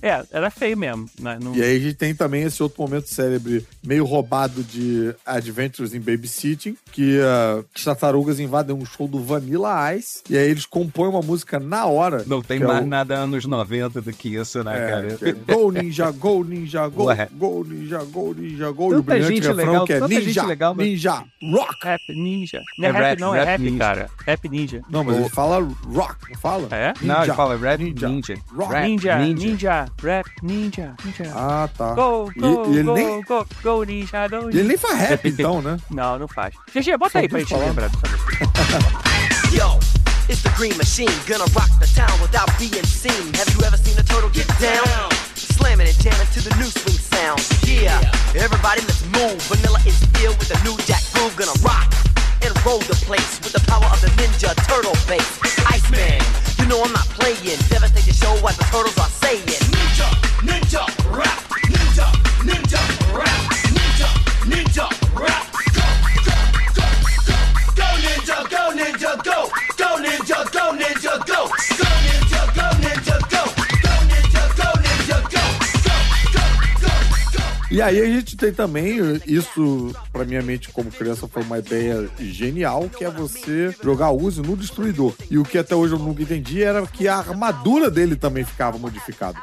É, era feio mesmo. né? Não- E aí a gente tem também esse outro momento célebre, meio roubado de Adventures in Babysitting, que ah, as tartarugas invadem um show do Vanilla Ice, e aí eles compõem uma música na hora. Não tem é mais o- nada anos 90 do que isso, né, É, cara? é Go Ninja, Go Ninja, Go, Ué. Go Ninja, Go Ninja, Go. Tanta e o brilhante gente refrão legal, que é tanta gente Ninja, legal, mas- Ninja, Rock. Rap Ninja. Não é, É rap, rap, não, é rap rap, ninja. cara. Rap Ninja. Não, mas ele fala Rock, não fala? É? Não, ele fala rap Ninja. ninja. Rock. Rap ninja, ninja. ninja, rap ninja, ninja. Ah, tá. Go, E- go, e ele go, nem- go, go, ninja, go, E ele ninja. nem faz rap, então, né? Não, não faz. GG, bota aí pra gente falar. lembrar dessa música. Yo, it's the Green Machine, gonna rock the town without being seen. Have you ever seen a turtle get down? Slamming and jamming to the new swing sound. Yeah, everybody let's move. Vanilla is here with the new jack groove, gonna rock and roll the place with the power of the Ninja Turtle bass. Iceman, you know I'm not playing. Devastate the show what the turtles are saying. Ninja, ninja, rap, ninja, ninja, rap, ninja, ninja, E aí a gente tem também, isso pra minha mente como criança foi uma ideia genial, que é você jogar Uzi no destruidor. E o que até hoje eu nunca entendi era que a armadura dele também ficava modificada.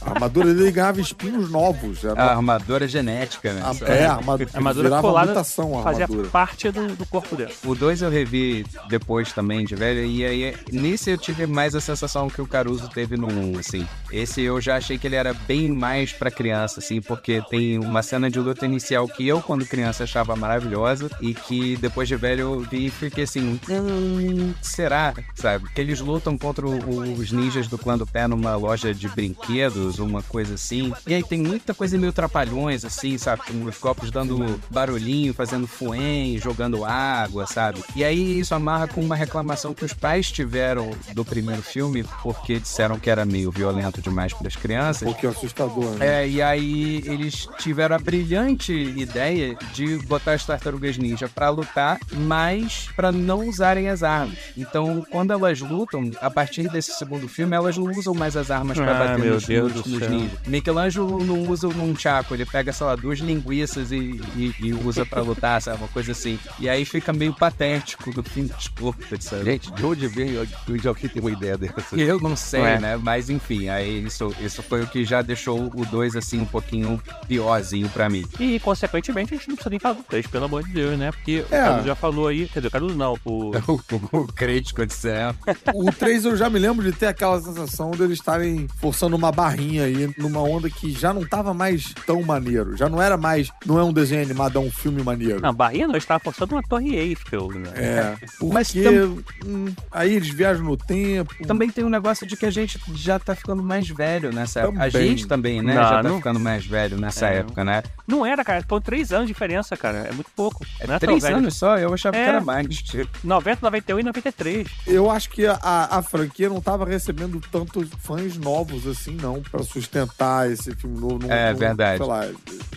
a armadura dele ganhava espinhos novos. Era A armadura genética, né? a- é, a armadura, A armadura colada mutação a fazia armadura. parte do, do corpo dela. O 2 eu revi depois também de velho, e aí nesse eu tive mais a sensação que o Caruso teve no 1, assim. Esse eu já achei que ele era bem mais pra criança, assim, porque tem uma cena de luta inicial que eu, quando criança, achava maravilhosa, e que depois de velho eu vi e fiquei assim, hum, será? Sabe? Que eles lutam contra os ninjas do clã do pé numa loja de brinquedos, uma coisa assim. E aí tem muita coisa meio trapalhões, assim, sabe? Com os copos dando barulhinho, fazendo fuém, jogando água, sabe? E aí isso amarra com uma reclamação que os pais tiveram do primeiro filme, porque disseram que era meio violento demais para as crianças. pouquinho assustador, né? É, e aí eles tiveram a brilhante ideia de botar as tartarugas ninja pra lutar, mas pra não usarem as armas. Então, quando elas lutam, a partir desse segundo filme, elas não usam mais as armas pra Ah, bater meu nos, Deus nos, do nos ninjas. Michelangelo não usa um chaco, ele pega, sei lá, duas linguiças e, e- e usa pra lutar, sabe? Uma coisa assim. E aí fica meio patético no fim das contas, sabe? Gente, de onde veio de alguém tem uma ideia dessa? Eu não sei, Ué. né? Mas enfim, aí isso, isso foi o que já deixou o 2 assim um pouquinho piorzinho pra mim. E, consequentemente, a gente não precisa nem falar do 3, pelo amor de Deus, né? Porque É. o Carlos já falou aí, quer dizer, o Carlos não, o... o crítico de céu. O 3 eu já me lembro de ter aquela sensação deles estarem forçando uma barrinha aí numa onda que já não tava mais tão maneiro. Já não era mais, não é um desenho animado, é um filme maneiro. Não, Bahia não, estava forçando uma torre Eiffel, né? É, porque Mas tam- hum, aí eles viajam no tempo. Também tem um negócio de que a gente já tá ficando mais velho nessa época. A Também. gente também, né? Não, já tá não- ficando mais velho nessa É. época, né? Não era, cara, foram três anos de diferença, cara, é muito pouco. não é Três anos só? Eu achava É. que era mais. Tipo, 90, 91 e 93. Eu acho que a, a franquia não tava recebendo tantos fãs novos assim, não, pra sustentar esse filme novo. Não, É, não- verdade. Sei lá,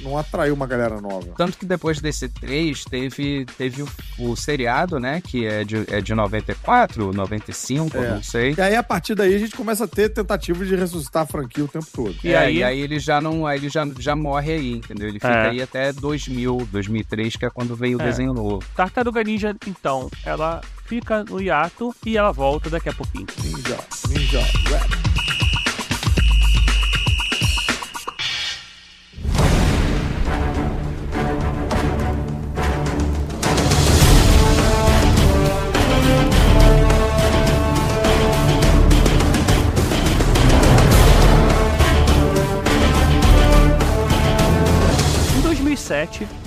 não atraiu uma galera nova. Tanto que depois desse 3 teve, teve o, o seriado, né? Que é de, é de 94, 95, É. não sei. E aí, a partir daí, a gente começa a ter tentativas de ressuscitar a franquia o tempo todo. E E, aí, aí- e aí ele já não, aí ele já, já morre aí, entendeu? Ele fica É. aí até 2000, 2003, que é quando veio o É. desenho novo. Tartaruga Ninja, então, ela fica no hiato e ela volta daqui a pouquinho. Ninja, ninja, rap.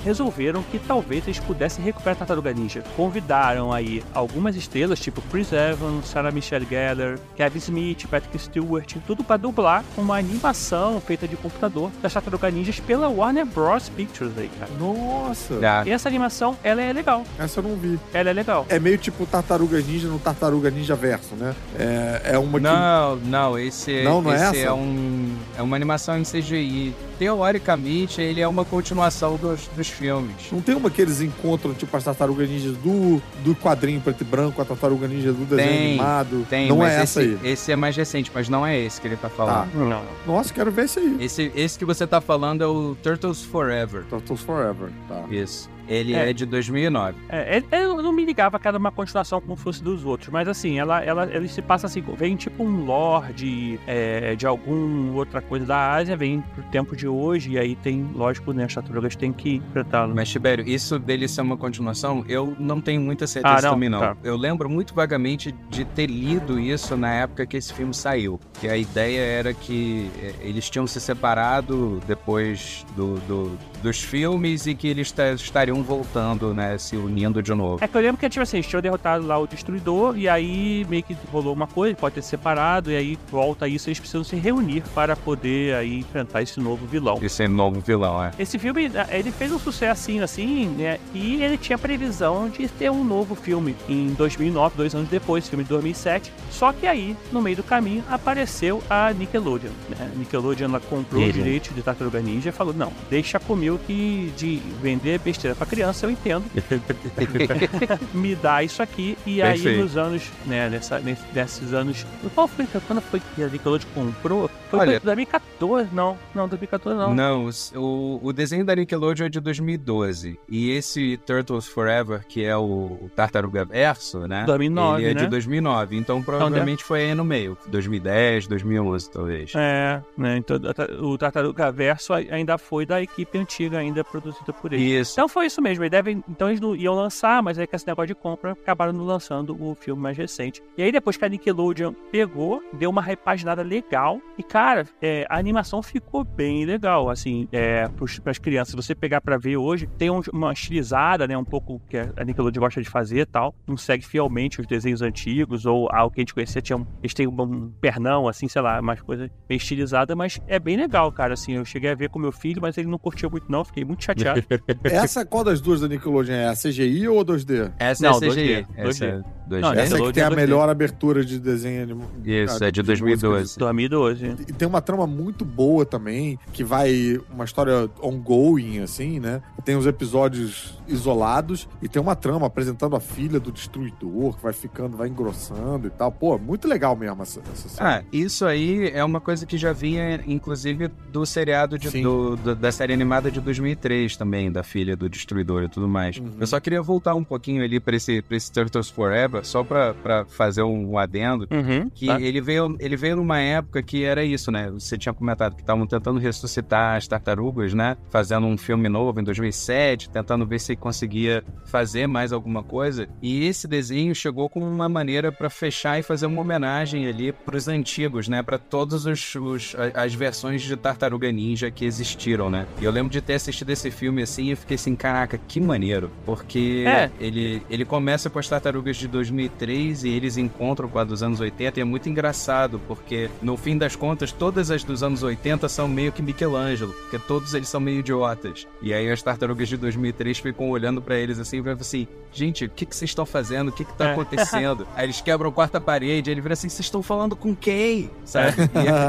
Resolveram que talvez eles pudessem recuperar a Tartaruga Ninja. Convidaram aí algumas estrelas, tipo Chris Evans, Sarah Michelle Gellar, Kevin Smith, Patrick Stewart, tudo para dublar uma animação feita de computador das Tartaruga Ninjas pela Warner Bros. Pictures aí, cara. Nossa. Ah, E essa animação, ela é legal. Essa eu não vi. Ela é legal. É meio tipo Tartaruga Ninja no Tartaruga Ninja Verso, né? É, é uma que... Não, não, esse, Não, não é esse essa? é, um, é uma animação em CGI. Teoricamente, ele é uma continuação dos, dos filmes. Não tem uma que eles encontram, tipo, as tartarugas ninjas do, do quadrinho preto e branco, a tartaruga ninja do desenho Tem, animado. Tem, não mas é essa esse, aí. esse é mais recente, mas não é esse que ele tá falando. Não. Nossa, quero ver esse aí. Esse, esse que você tá falando é o Turtles Forever. Turtles Forever, tá. Isso. Ele É. é, de 2009. É, é- eu não me ligava que era uma continuação como fosse dos outros, mas assim, ela, ela, ele se passa assim, vem tipo um lord é, de algum outra coisa da Ásia, vem pro tempo de hoje, e aí tem, lógico, né, as tartarugas têm que enfrentá-lo. Mas, Tibério, isso dele ser uma continuação, eu não tenho muita certeza Ah, não? também, não. Tá. Eu lembro muito vagamente de ter lido isso na época que esse filme saiu. Que a ideia era que eh, eles tinham se separado depois do, do- dos filmes e que eles ta- estariam voltando, né, se unindo de novo. É que eu lembro que, tipo assim, eles tinham derrotado lá o Destruidor, e aí meio que rolou uma coisa, pode ter se separado, e aí volta isso, eles precisam se reunir para poder aí enfrentar esse novo vilão. Esse novo vilão, é. Esse filme, ele fez um sucessinho assim, né? E ele tinha previsão de ter um novo filme em 2009, dois anos depois, filme de 2007. Só que aí, no meio do caminho, apareceu a Nickelodeon. Né? Nickelodeon ela comprou o direito de Tartaruga Ninja e falou: não, deixa comigo que de vender besteira pra criança eu entendo. Me dá isso aqui. E aí, Perfeito. nos anos, né, nessa, nesse- nesses anos. Qual foi? Quando foi que a Nickelodeon comprou? Foi Olha- 2014? Não, não, 2014 não. Não, o, o desenho da Nickelodeon é de 2012. E esse Turtles Forever, que é o, o Tartaruga Verso, né? 2009, Ele é né? de 2009. Então provavelmente foi aí no meio. 2010, 2011, talvez. É, né? Então o Tartaruga Verso ai- ainda foi da equipe antiga, ainda produzida por ele. Isso. Então foi isso mesmo. Eles devem, então eles não iam lançar, mas aí com esse negócio de compra acabaram não lançando o filme mais recente. E aí depois que a Nickelodeon pegou, deu uma repaginada legal. E cara, é, a animação ficou bem legal, assim, é, para as crianças. Se você pegar pra ver hoje, tem um- uma estilizada, né? Um pouco que a Nickelodeon gosta de fazer e tal. Não segue fielmente os desenhos antigos ou algo que a gente conhecia. Tinha um, eles têm um, um pernão, assim, sei lá, umas coisas bem estilizadas, mas é bem legal, cara. Assim, eu cheguei a ver com meu filho, mas ele não curtiu muito, não. Fiquei muito chateado. Essa, qual das duas da Nickelodeon é? A CGI ou a 2D? Essa Não, é CGI. 2D. Essa é 2D. Não, Essa é que tem a é 2D. melhor abertura de desenho animado. Isso, é de de música, 2012. 2012. E tem uma trama muito boa também, que vai uma história ongoing, assim, né? Tem os episódios isolados e tem uma trama apresentando a filha do destruidor, que vai ficando, vai engrossando e tal. Pô, muito legal mesmo essa, essa série. Ah, isso aí é uma coisa que já vinha, inclusive, do seriado de- do- do- da série animada de 2003 também, da filha do Destruidor e tudo mais. Uhum. Eu só queria voltar um pouquinho ali pra esse, pra esse Turtles Forever, só pra, pra fazer um adendo. Uhum. Que tá. ele, veio, ele veio numa época que era isso, né? Você tinha comentado que estavam tentando ressuscitar as tartarugas, né? Fazendo um filme novo em 2007, tentando ver se conseguia fazer mais alguma coisa. E esse desenho chegou como uma maneira pra fechar e fazer uma homenagem ali pros antigos, né? Pra todas os, os- as versões de Tartaruga Ninja que existiram, né? E eu lembro de ter assistido esse filme assim e fiquei assim, caraca, que maneiro. Porque É. ele, ele começa com as tartarugas de 2003 e eles encontram com a dos anos 80 e é muito engraçado, porque no fim das contas, todas as dos anos 80 são meio que Michelangelo, porque todos eles são meio idiotas. E aí as tartarugas de 2003 ficam olhando pra eles assim, e falam assim, gente, o que que vocês estão fazendo? O que que tá É. acontecendo? aí eles quebram a quarta parede, aí ele vira assim, vocês estão falando com quem? Sabe?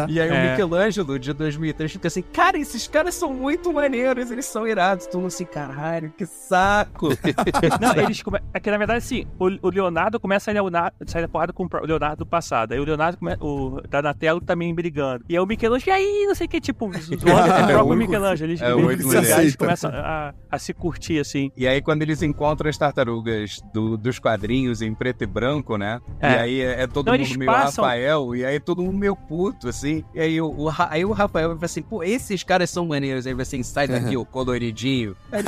E, e aí o É. Michelangelo de 2003 fica assim, cara, esses caras são muito maneiros, eles são irados. Todo mundo assim, caralho, que saco. Não, eles come... É que na verdade, assim, o, o Leonardo começa a Leonardo, sair da porrada com o Leonardo do passado. Aí o Leonardo come... o Donatello também brigando. E aí o Michelangelo, e aí, não sei o que, tipo, zoando o É, o próprio Michelangelo. Eles, é eles, começam a, a se curtir, assim. E aí, quando eles encontram as tartarugas do- dos quadrinhos em preto e branco, né? É. E aí é, é todo Então, mundo meio passam- Rafael, e aí todo mundo meio puto, assim. E aí o, o aí o Rafael vai assim, pô, esses caras são maneiros. Aí ele vai assim, sai daqui, o coloridinho. Aí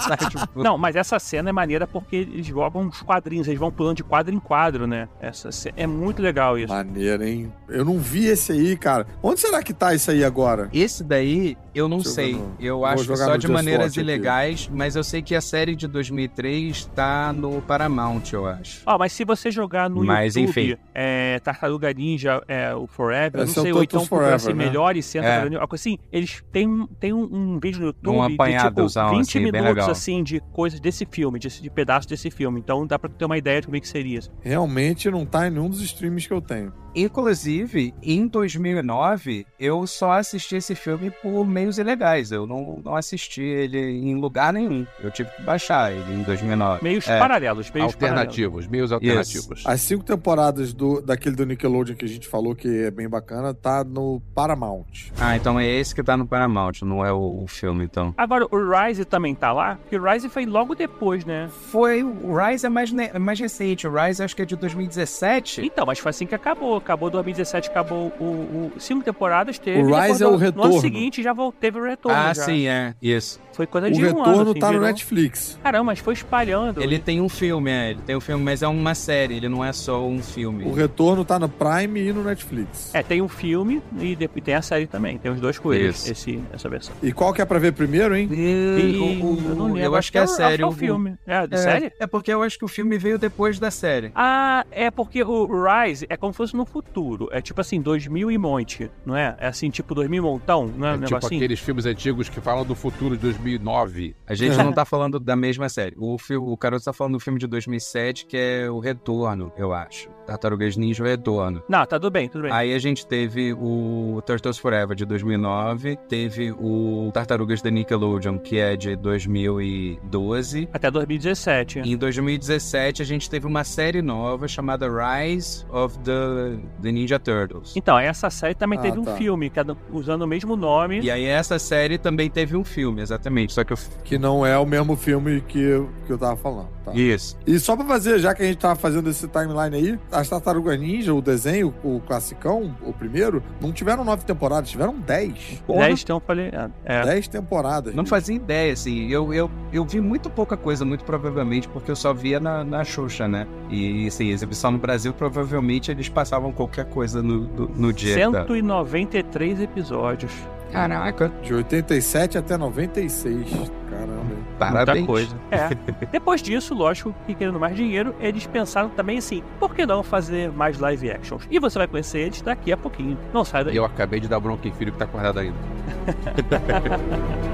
sabe, tipo, Não, mas essa cena é maneira porque eles jogam os quadrinhos, eles vão pulando de quadro em quadro, né? Essa, ce- é muito legal isso. Maneiro, hein? Eu não vi esse aí, cara. Onde será que tá isso aí agora? Esse daí, eu não Deixa eu sei. Eu vou acho que só de maneiras Watch aqui. ilegais, mas eu sei que a série de 2003 tá no Paramount, eu acho. Ó, mas se você jogar no Mas, YouTube, enfim. é, Tartaruga Ninja, é, o Forever, eu não é o sei, ou então procurar Forever, assim, né? melhores cenas, É. Tartaruga Ninja, algo assim, eles têm, têm um, um vídeo no YouTube de, tipo, apanhadozão, 20 assim, minutos, assim, de coisas desse filme, de, de pedaços desse filme. Então dá pra ter uma ideia de como é que seria. Realmente não tá em nenhum dos streams que eu tenho. Inclusive, em 2009, eu só assisti esse filme por meios ilegais. Eu não, não assisti ele em lugar nenhum. Eu tive que baixar ele em 2009. Meios É. paralelos, meios Alternativos, meios alternativos. As cinco temporadas do, daquele do Nickelodeon que a gente falou que é bem bacana, tá no Paramount. Ah, então é esse que tá no Paramount, não é o, o filme, então. Agora, o Rise também tá lá? Porque o Rise foi logo depois, né? Foi. O Rise é mais, ne- mais recente. O Rise acho que é de 2017. Então, mas foi assim que acabou. Acabou 2017, acabou o, o cinco temporadas teve. O Rise é o no- No retorno. ano seguinte já teve o retorno. ah, já. sim, é. Isso. Foi coisa O de um retorno ano. assim, tá no Netflix. Caramba, mas foi espalhando. Ele tem um filme, é. Ele tem um filme, mas é uma série. Ele não é só um filme. O retorno tá no Prime e no Netflix. É, tem um filme e de- e tem a série também. Tem os dois coelhos, esse, essa versão. E qual que é pra ver primeiro, hein? E, o- o- eu não lembro. eu acho que é o- a série. É o o- filme. É, de É, série? É porque eu acho que o filme veio depois da série. Ah, é porque o Rise é como se fosse no futuro. É tipo assim, 2000 e monte, não é? É assim, tipo 2000 e montão, não é, É um tipo negocinho? aqueles filmes antigos que falam do futuro de 2009. A gente não tá falando da mesma série. O, o Caroto tá falando do filme de 2007, que é O Retorno, eu acho. Tartarugas Ninja, O Retorno. Não, tá tudo bem, tudo bem. Aí a gente teve o Turtles Forever de 2009, teve o Tartarugas da Nickelodeon, que é de 2012. Até 2017. Em 2017 a gente teve uma série nova chamada Rise of the, the Ninja Turtles. Então, essa série também Ah, teve um tá. filme, cada- usando o mesmo nome. E aí essa série também teve um filme, exatamente. Só que eu... Que não é o mesmo filme que eu, que eu tava falando. Tá. Isso. E só pra fazer, já que a gente tava fazendo esse timeline aí, as Tartarugas Ninja, o desenho, o classicão, o primeiro, não tiveram nove temporadas, tiveram dez. 10, eu falei. ah, É. Dez temporadas. Não fazia ideia, assim. Eu, eu, eu vi muito pouca coisa, muito provavelmente, porque eu só via na, na Xuxa, né? E, assim, exibição no Brasil, provavelmente eles passavam qualquer coisa no, no, no dia. da- 193 episódios. Caraca, De 87 até 96. Caramba, parabéns. Muita coisa. É. Depois disso, lógico que querendo mais dinheiro, eles pensaram também assim: por que não fazer mais live actions? E você vai conhecer eles daqui a pouquinho. Não sai daí. Eu acabei de dar bronca em filho que tá acordado ainda.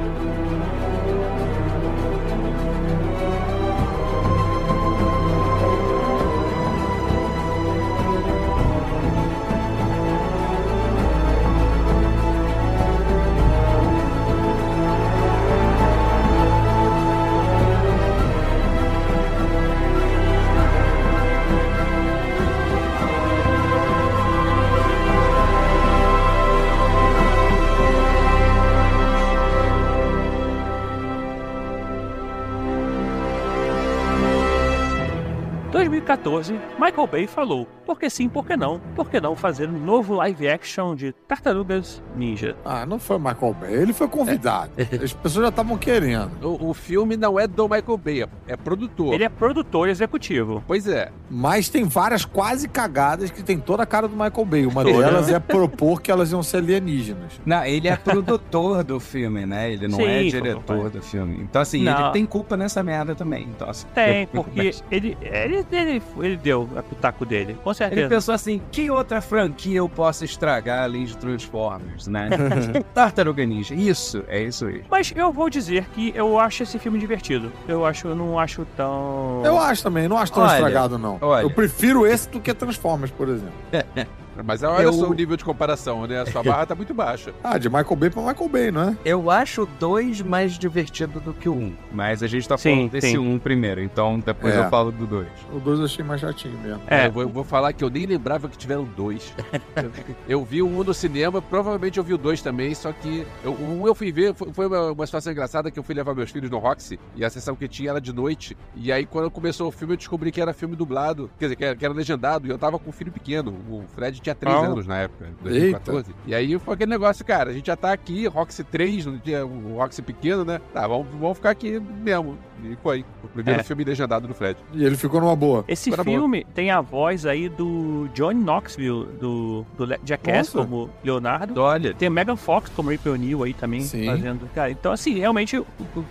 2014, Michael Bay falou: por que sim, por que não? Por que não fazer um novo live action de Tartarugas Ninja? Ah, não foi Michael Bay, ele foi convidado. As pessoas já estavam querendo. O, o filme não é do Michael Bay, é- é produtor. Ele é produtor executivo. Pois é. Mas tem várias quase cagadas que tem toda a cara do Michael Bay. Uma delas é propor que elas iam ser alienígenas. Não, ele é produtor do filme, né? Ele não Sim, é diretor do filme. Então, assim, Não. ele tem culpa nessa merda também. Então, assim, Tem, porque ele, ele, ele, ele deu a pitaco dele, com Ele certeza. pensou assim, que outra franquia eu posso estragar além de Transformers, né? Tartaruga Ninja. Isso, é isso aí. Mas eu vou dizer que eu acho esse filme divertido. Eu acho, eu não acho tão. Eu acho também, não acho tão Olha, estragado, não. olha. Eu prefiro esse do que Transformers, por exemplo. Mas olha Eu- só o nível de comparação, né? A sua barra tá muito baixa. Ah, de Michael Bay pra Michael Bay, não é? Eu acho o dois mais divertido do que o um. Mas a gente tá Sim, falando desse sim. um primeiro, então depois É. eu falo do dois. O dois eu achei mais chatinho mesmo. É. Eu vou, eu vou falar que eu nem lembrava que tiveram dois. Eu, vi o um no cinema, provavelmente eu vi o dois também, só que eu, o um eu fui ver, foi, foi uma, uma situação engraçada que eu fui levar meus filhos no Roxy, e a sessão que tinha era de noite, e aí quando começou o filme eu descobri que era filme dublado, quer dizer, que era, que era legendado, e eu tava com um filho pequeno, o Fred tinha 3 Ah. anos na época, 2014. E aí foi aquele negócio, cara, a gente já tá aqui, Roxy 3, não tinha o Roxy pequeno, né? Tá, vamos, vamos ficar aqui mesmo. E foi. O primeiro É. filme legendado do Fred. E ele ficou numa boa. Esse filme tem a voz aí do Johnny Knoxville, do, do Jackass, Nossa. como Leonardo. Olha, Tem a Megan Fox como Rip O'Neal aí também Sim. fazendo. Cara, então assim, realmente,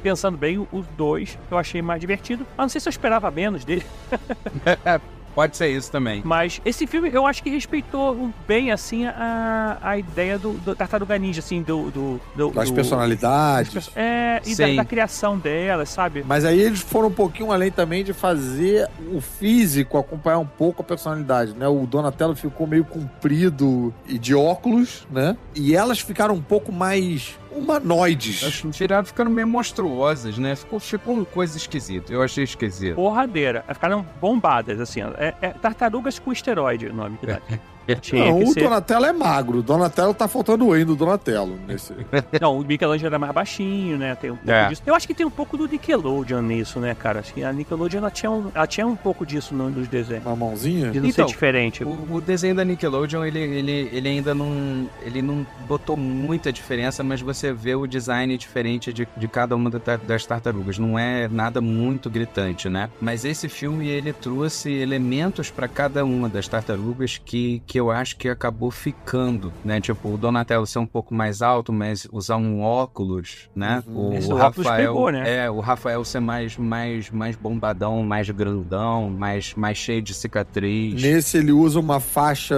pensando bem, os dois eu achei mais divertido. Mas não sei se eu esperava menos dele. pode ser isso também. Mas esse filme eu acho que respeitou bem, assim, a, a ideia do, do Tartaruga Ninja, assim, do. do, do Das do- personalidades. É, e da, da criação delas, sabe? Mas aí eles foram um pouquinho além também de fazer o físico acompanhar um pouco a personalidade, né? O Donatello ficou meio comprido e de óculos, né? E elas ficaram um pouco mais humanoides. Elas viraram ficando meio monstruosas, né? Ficou, ficou uma coisa esquisita. Eu achei esquisito. Porradeira. Ficaram bombadas, assim. É, é tartarugas com esteroide o nome que dá. Tinha Não, o ser- Donatello é magro. O Donatello tá faltando o do Donatello nesse. Não, o Michelangelo era mais baixinho, né? Tem um pouco É. disso. Eu acho que tem um pouco do Nickelodeon nisso, né, cara? Acho que a Nickelodeon ela tinha um, ela tinha um pouco disso no, nos desenhos. Uma mãozinha. De não Então, ser diferente. O, o desenho da Nickelodeon, ele, ele, ele ainda não. Ele não botou muita diferença, mas você vê o design diferente de, de cada uma da- das tartarugas. Não é nada muito gritante, né? Mas esse filme, ele trouxe elementos para cada uma das tartarugas que, que eu acho que acabou ficando, né? Tipo, o Donatello ser um pouco mais alto, mas usar um óculos, né? Uhum. Esse O Rafael. pegou, né? É, o Rafael ser mais, mais, mais bombadão, mais grandão, mais, mais cheio de cicatriz. Nesse ele usa uma faixa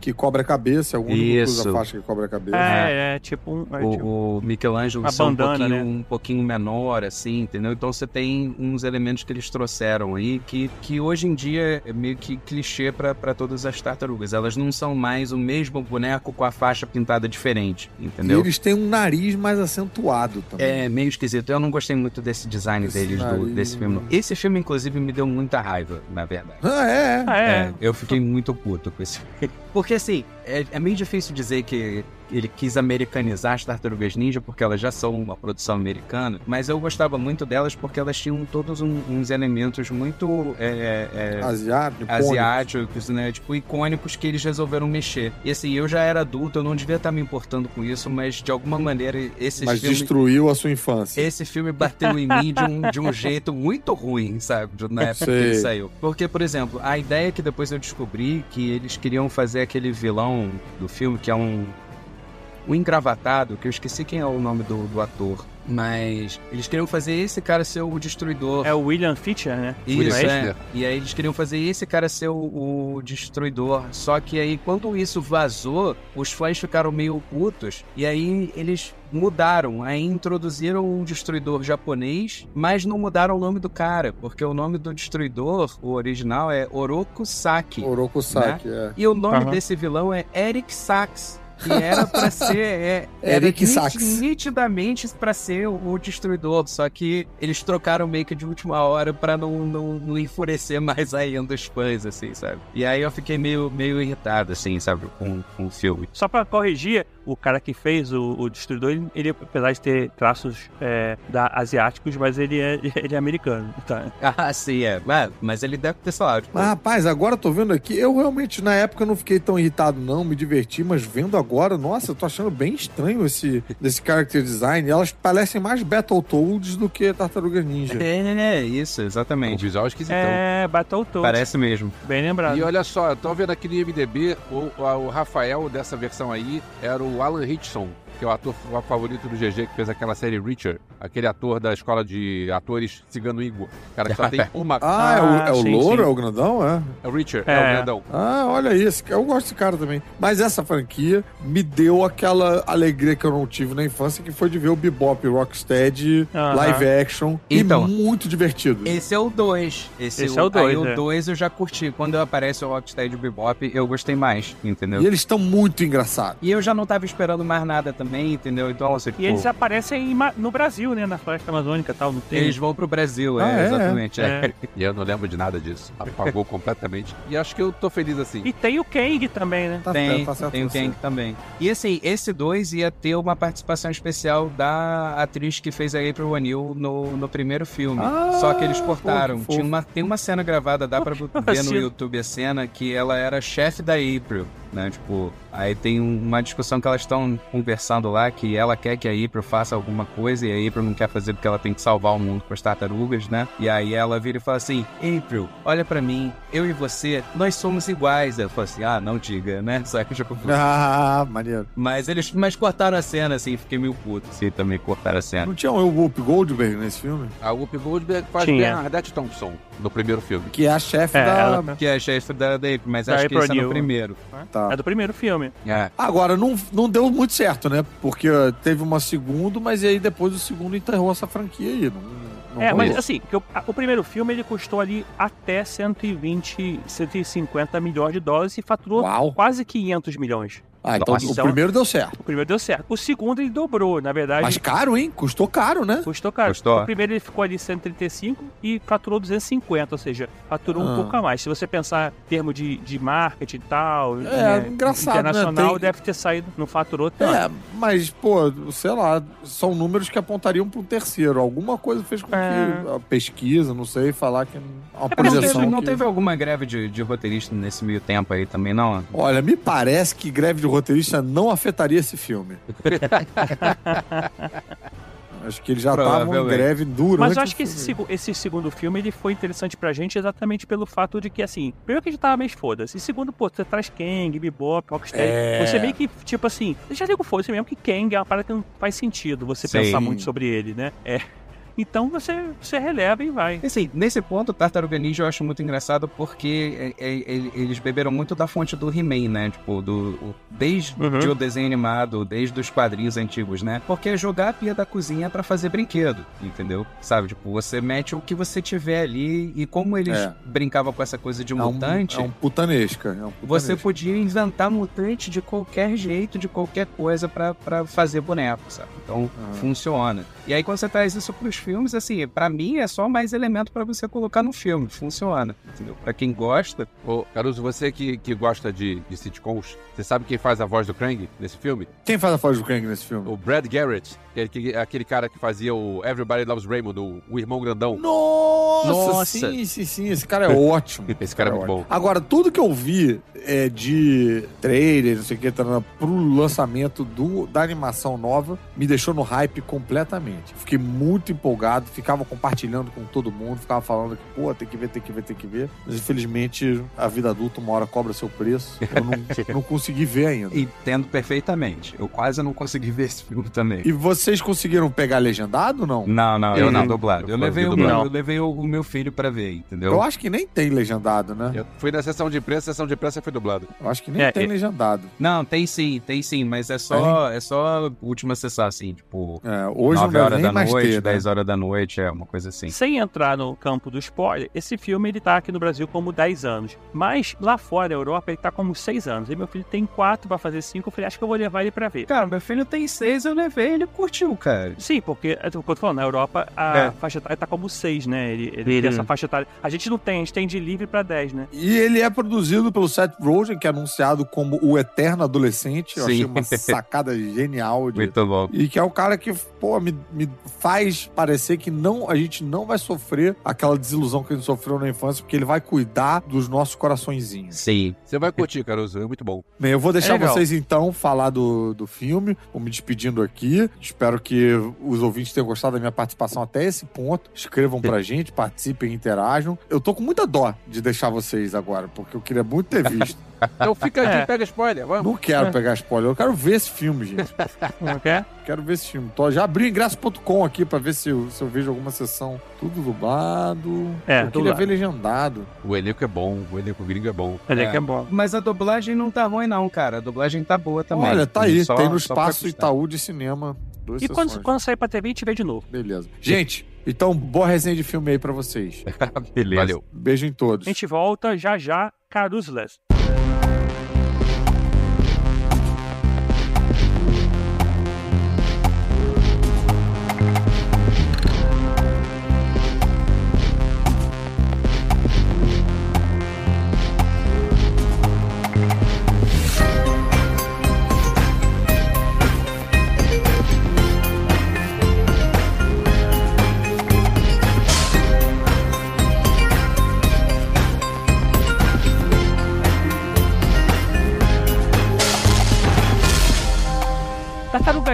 que cobre a cabeça. Alguns Isso. usa faixa que cobre a cabeça. É, é, tipo um. é, tipo- O, o Michelangelo são um pouquinho, né? um pouquinho menor, assim, entendeu? Então você tem uns elementos que eles trouxeram aí que, que hoje em dia é meio que clichê pra pra todas as tartarugas. Elas não são mais o mesmo boneco com a faixa pintada diferente, E entendeu? eles têm um nariz mais acentuado também. É meio esquisito. Eu não gostei muito desse design Esse deles, do- nariz, desse filme. né? Esse filme, inclusive, me deu muita raiva, na verdade. Ah, é, é. Ah, é. É, eu fiquei muito puto com esse filme. Porque assim, é, é meio difícil dizer que ele quis americanizar as Tartarugas Ninja, porque elas já são uma produção americana, mas eu gostava muito delas porque elas tinham todos um- uns elementos muito é, é, Asiático. asiáticos, né? Tipo, icônicos que eles resolveram mexer. E assim, eu já era adulto, eu não devia estar me importando com isso, mas de alguma maneira esses Mas destruiu a sua infância. Esse filme bateu em mim de um, de um jeito muito ruim, sabe? Na época que Sei. ele saiu. Porque, por exemplo, a ideia que depois eu descobri que eles queriam fazer aquele vilão do filme, que é um. Um engravatado, que eu esqueci quem é o nome do, do ator. Mas eles queriam fazer esse cara ser o destruidor. É o William Fischer, né? Isso, William é. E aí eles queriam fazer esse cara ser o, o destruidor. Só que aí, quando isso vazou, os fãs ficaram meio putos. E aí eles mudaram. Aí introduziram um destruidor japonês, mas não mudaram o nome do cara. Porque o nome do destruidor, o original, é Oroku Saki. Oroku Saki, é. E o nome Aham. desse vilão é Eric Sachs. Que era pra ser. É, era Eric nit- Sachs. Nitidamente pra ser o, o destruidor. Só que eles trocaram meio que de última hora pra não, não, não enfurecer mais ainda os fãs, assim, sabe? E aí eu fiquei meio, meio irritado, assim, sabe, com, com o filme. Só pra corrigir, o cara que fez o, o Destruidor, ele, ele, apesar de ter traços é, da, asiáticos, mas ele é, ele é americano. Tá? Ah, sim, é. Mas, mas ele deve ter, lá, tipo, Mas, rapaz, agora eu tô vendo aqui. Eu realmente, na época, não fiquei tão irritado, não. Me diverti, mas vendo agora, nossa, eu tô achando bem estranho esse, esse character design. Elas parecem mais Battletoads do que Tartarugas Ninja. É, é, é, isso, O exatamente. visual é esquisitão. É, Battletoads. Parece mesmo. Bem lembrado. E olha só, eu tô vendo aqui no IMDB, o, o Rafael dessa versão aí era o Alan Hitchson, que é o ator o favorito do GG, que fez aquela série Richard, aquele ator da escola de atores Cigano Igor. Cara, que só tem uma... Ah, é o, é o sim, louro? sim. É o grandão? É. É o Richard, é, É. o grandão. Ah, olha isso. Eu gosto desse cara também. Mas essa franquia me deu aquela alegria que eu não tive na infância, que foi de ver o Bebop Rocksteady Aham. live action. Então. e muito divertido. Esse é o 2. Esse, Esse é o dois, Aí é. o 2 eu já curti. Quando aparece o Rocksteady Bebop, eu gostei mais, entendeu? E eles estão muito engraçados. E eu já não tava esperando mais nada também, entendeu? Então, assim, E eles pô, aparecem em Ma- no Brasil, né? Na floresta amazônica e tal, não tem? eles vão pro Brasil, Ah, é, é? exatamente. é. É. E eu não lembro de nada disso. Apagou completamente. E acho que eu tô feliz assim. E tem o Kang também, né? Tá Tem, tá certo tem o. Kang também. E assim, esse 2 ia ter uma participação especial da atriz que fez a April O'Neil no, no primeiro filme. Ah, Só que eles cortaram. Tem uma, tem uma cena gravada, dá pra ver no. YouTube a cena, que ela era chefe da April. Né? Tipo, aí tem uma discussão que elas estão conversando lá que ela quer que a April faça alguma coisa e a April não quer fazer porque ela tem que salvar o mundo com as tartarugas, né? E aí ela vira e fala assim: April, olha pra mim, eu e você, nós somos iguais. Eu falo assim: ah, não diga, né? Só que tipo, Ah, maneiro. mas eles mas cortaram a cena assim, fiquei meio puto assim também cortaram a cena. Não tinha o Whoop Goldberg nesse filme? A Whoopi Goldberg faz Tinha. Bernadette Thompson no primeiro filme. Que é a chefe É, da... ela- Que é a chefe da, da April, mas Da acho que April isso é no primeiro. Tá. É do primeiro filme. É. Agora, não, não deu muito certo, né? Porque teve uma segunda, mas aí depois o segundo enterrou essa franquia aí. Não, não é, mas assim, que o, a- o primeiro filme ele custou ali até 120, 150 milhões de dólares e faturou Uau. quase 500 milhões. Ah, então Nossa. o primeiro deu certo. O primeiro deu certo. O segundo ele dobrou, na verdade. Mas caro, hein? Custou caro, né? Custou caro. Custou. O primeiro ele ficou ali 135 e faturou 250, ou seja, faturou um Ah. pouco a mais. Se você pensar em termos de, de marketing e tal, É, engraçado, né? internacional, Tem- deve ter saído, não faturou tanto. É, mas, pô, sei lá, são números que apontariam para um terceiro. Alguma coisa fez com É. que a pesquisa, não sei, falar que uma É, Não teve, não que- teve alguma greve de, de roteirista nesse meio tempo aí também, não? Olha, me parece que greve de roteirista não afetaria esse filme. Acho que eles já estavam em greve durante Mas eu acho que esse, segu- esse segundo filme ele foi interessante pra gente exatamente pelo fato de que, assim, primeiro que a gente tava meio foda-se. E segundo, pô, você traz Kang, Bebop, Rocksteady. É. Você meio que, tipo assim, já digo foda-se mesmo que Kang é uma parada que não faz sentido você Sim. pensar muito sobre ele, né? É. Então você, você releva e vai. Assim, nesse ponto, o Tartaruga Ninja eu acho muito engraçado porque é, é, é, eles beberam muito da fonte do He-Man, né? Tipo, do, o- desde Uhum. o desenho animado, desde os quadrinhos antigos, né? Porque é jogar a pia da cozinha pra fazer brinquedo, entendeu? Sabe? Tipo, você mete o que você tiver ali e como eles É. brincavam com essa coisa de É um, mutante... é um putanesca. É um Você putanesca. podia inventar mutante de qualquer jeito, de qualquer coisa pra pra fazer boneco, sabe? Então, Ah. funciona. E aí, quando você traz isso pros filmes, assim, pra mim é só mais elemento pra você colocar no filme. Funciona, entendeu? Pra quem gosta, Ô, Caruso, você que, que gosta de, de sitcoms, você sabe quem faz a voz do Krang nesse filme? Quem faz a voz do Krang nesse filme? O Brad Garrett, que é aquele, cara que fazia o Everybody Loves Raymond, o, o irmão grandão. Nossa, Nossa. sim, sim, sim. Esse cara é ótimo. Esse cara é muito ótimo. bom. Agora, tudo que eu vi é, de trailer, não sei o que, tá, pro lançamento do, da animação nova, me deixou no hype completamente. Fiquei muito empolgado, ficava compartilhando com todo mundo, ficava falando que, pô, tem que ver, tem que ver, tem que ver. Mas infelizmente a vida adulta uma hora cobra seu preço. Eu não, não consegui ver ainda. entendo perfeitamente. Eu quase não consegui ver esse filme também. E vocês conseguiram pegar legendado ou não? Não, não, eu Eu não, vi. dublado. Eu Eu levei, o, eu levei o, o meu filho pra ver, entendeu? Eu acho que nem tem legendado, né? Eu fui na sessão de imprensa, a sessão de imprensa foi dublado. Eu acho que nem É, tem é- legendado. Não, tem sim, tem sim, mas é só, é só última sessão, assim, tipo, É, hoje 9 não horas da noite, ter, né? 10 horas da noite, é uma coisa assim. Sem entrar no campo do spoiler, esse filme ele tá aqui no Brasil como 10 anos. Mas lá fora, na Europa, ele tá como 6 anos. E meu filho tem 4 pra fazer 5. Eu falei, acho que eu vou levar ele pra ver. Cara, meu filho tem seis, eu levei, ele curtiu, cara. Sim, porque, é o que eu tô falando, na Europa a É. faixa etária tá como 6, né? Ele, ele tem essa faixa etária. A gente não tem, a gente tem de livre pra 10, né? E ele é produzido pelo Seth Rogen, que é anunciado como o eterno adolescente. Eu Sim. achei uma sacada genial. De... Muito bom. E que é o cara que, pô, me, me faz parecer que não, a gente não vai sofrer aquela desilusão que a gente sofreu na infância, porque ele vai cuidar dos nossos coraçõezinhos. Sim. Você vai curtir, Caruso, é muito bom. Bem, eu vou deixar É vocês então falar do, do filme. Vou me despedindo aqui. Espero que os ouvintes tenham gostado da minha participação até esse ponto. Escrevam pra gente, participem, interajam. Eu tô com muita dó de deixar vocês agora, porque eu queria muito ter visto. Então fica aqui, É. pega spoiler, vamos. Não quero pegar spoiler, eu quero ver esse filme, gente. Não quer? Quero ver esse filme. Tô, já abri o ingresso.com aqui pra ver se eu, se eu vejo alguma sessão. Tudo dublado. É, eu queria ver legendado. O elenco é bom, o elenco gringo é bom. Ele é É. é bom. Mas a dublagem não tá ruim, não, cara. A dublagem tá boa também. Olha, tá aí. Só- tem no espaço. Itaú de cinema. Duas E quando, sessões. quando sair pra TV, a gente vê de novo. Beleza. Gente, então boa resenha de filme aí pra vocês. Beleza. Valeu. Beijo em todos. A gente volta já já, Carusless.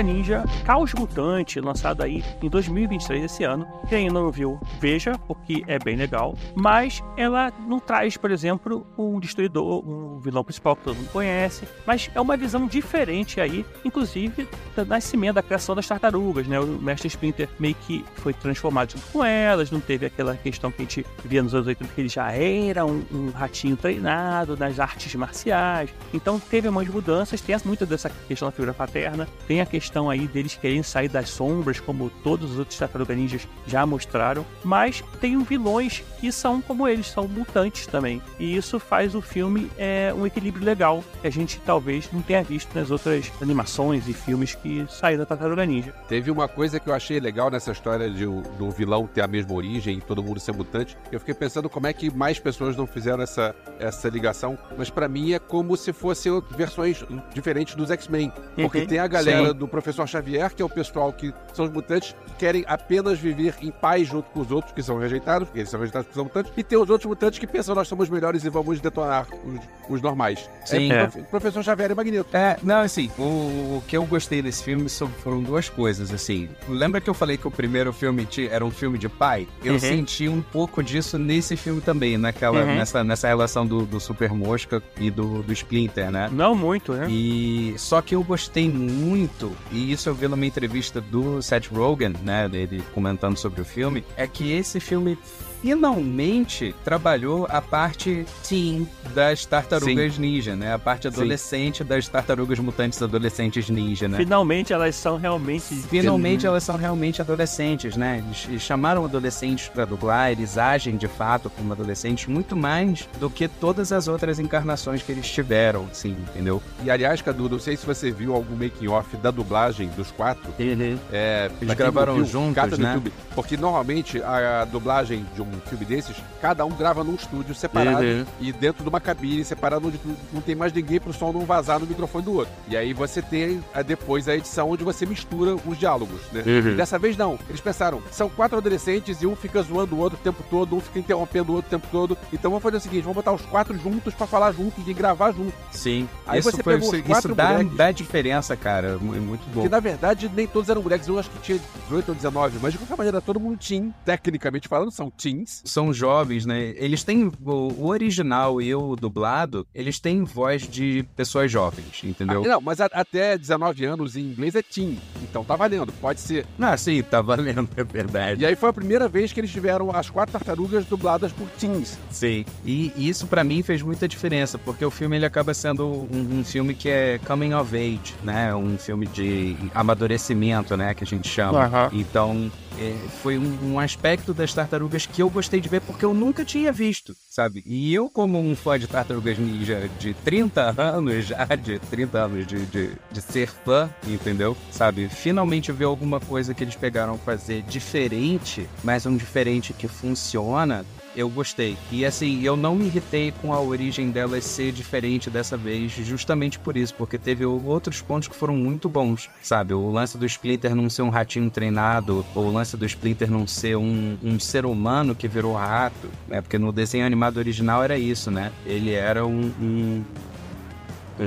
Ninja Caos Mutante, lançado aí em 2023 esse ano. Quem ainda não viu, veja, porque é bem legal. Mas ela não traz, por exemplo, um destruidor, um vilão principal que todo mundo conhece. Mas é uma visão diferente aí, inclusive do nascimento, da criação das tartarugas, né? O Mestre Splinter meio que foi transformado junto com elas, não teve aquela questão que a gente via nos anos 80 que ele já era um, um ratinho treinado nas artes marciais. Então teve umas mudanças, tem muito dessa questão da figura paterna, tem a questão aí deles querem sair das sombras, como todos os outros tartaruga ninjas já mostraram, mas tem vilões que são como eles, são mutantes também. E isso faz o filme é, um equilíbrio legal que a gente talvez não tenha visto nas outras animações e filmes que saíram da Tartaruga Ninja. Teve uma coisa que eu achei legal nessa história de do vilão ter a mesma origem e todo mundo ser mutante. Eu fiquei pensando como é que mais pessoas não fizeram essa, essa ligação. Mas pra mim é como se fossem versões diferentes dos X-Men. Porque Uhum. tem a galera Sim. do Professor Xavier, que é o pessoal que são os mutantes, que querem apenas viver em paz junto com os outros que são rejeitados, porque eles são rejeitados porque são mutantes. E tem os outros mutantes que pensam nós somos melhores e vamos detonar os, os normais. Sim. É, É. Prof- Professor Xavier é Magneto. É, não, assim, o, o que eu gostei desse filme foram duas coisas, assim. Lembra que eu falei que o primeiro filme ti- era um filme de pai? Eu Uhum. senti um pouco disso nesse filme também, naquela, Uhum. nessa, nessa relação do, do Super Mosca e do, do Splinter, né? Não muito, né? E só que eu gostei muito, e isso eu vi numa entrevista do Seth Rogen, né, dele comentando sobre o filme, é que esse filme finalmente trabalhou a parte teen das tartarugas ninja, né? A parte adolescente das tartarugas mutantes adolescentes ninja, né? Finalmente elas são realmente. Finalmente elas são realmente adolescentes, né? Eles, eles chamaram adolescentes pra dublar, eles agem de fato como adolescentes muito mais do que todas as outras encarnações que eles tiveram, assim, entendeu? E aliás, Cadu, não sei se você viu algum making-off da dublagem dos quatro. Uhum. É, quem gravaram viu, juntos, né? YouTube. Porque normalmente a, dublagem de um filme desses, cada um grava num estúdio separado Uhum. e dentro de uma cabine separada onde não tem mais ninguém pro som não vazar no microfone do outro. E aí você tem a- depois a edição onde você mistura os diálogos, né? Uhum. Dessa vez não. Eles pensaram, são quatro adolescentes e um fica zoando o outro o tempo todo, um fica interrompendo o outro o tempo todo. Então vamos fazer o seguinte, vamos botar os quatro juntos pra falar juntos e gravar juntos. Sim. Aí isso você foi, pegou isso, quatro isso dá, moleques. dá diferença, cara. mu- é Muito bom. Que na verdade nem todos eram moleques, eu acho que tinha 18 ou 19, mas de qualquer maneira todo mundo teen, tecnicamente falando, são São jovens, né? Eles têm. O, original e o dublado, eles têm voz de pessoas jovens, entendeu? Ah, não, mas a- até 19 anos em inglês é teen, então tá valendo, pode ser. Ah, sim, tá valendo, é verdade. E aí foi a primeira vez que eles tiveram as quatro tartarugas dubladas por teens. Sim. E isso pra mim fez muita diferença, porque o filme ele acaba sendo um, um filme que é coming of age, né? Um filme de amadurecimento, né? Que a gente chama. Então, é, foi um, um aspecto das tartarugas que eu gostei de ver porque eu nunca tinha visto, sabe? E eu, como um fã de tartarugas ninja de 30 anos já, de 30 anos de, de, de ser fã, entendeu? Sabe? Finalmente ver alguma coisa que eles pegaram fazer diferente, mas um diferente que funciona. Eu gostei. E assim, eu não me irritei com a origem delas ser diferente dessa vez, justamente por isso, porque teve outros pontos que foram muito bons, sabe? O lance do Splinter não ser um ratinho treinado, ou o lance do Splinter não ser um, um ser humano que virou rato, né? Porque no desenho animado original era isso, né? Ele era um, um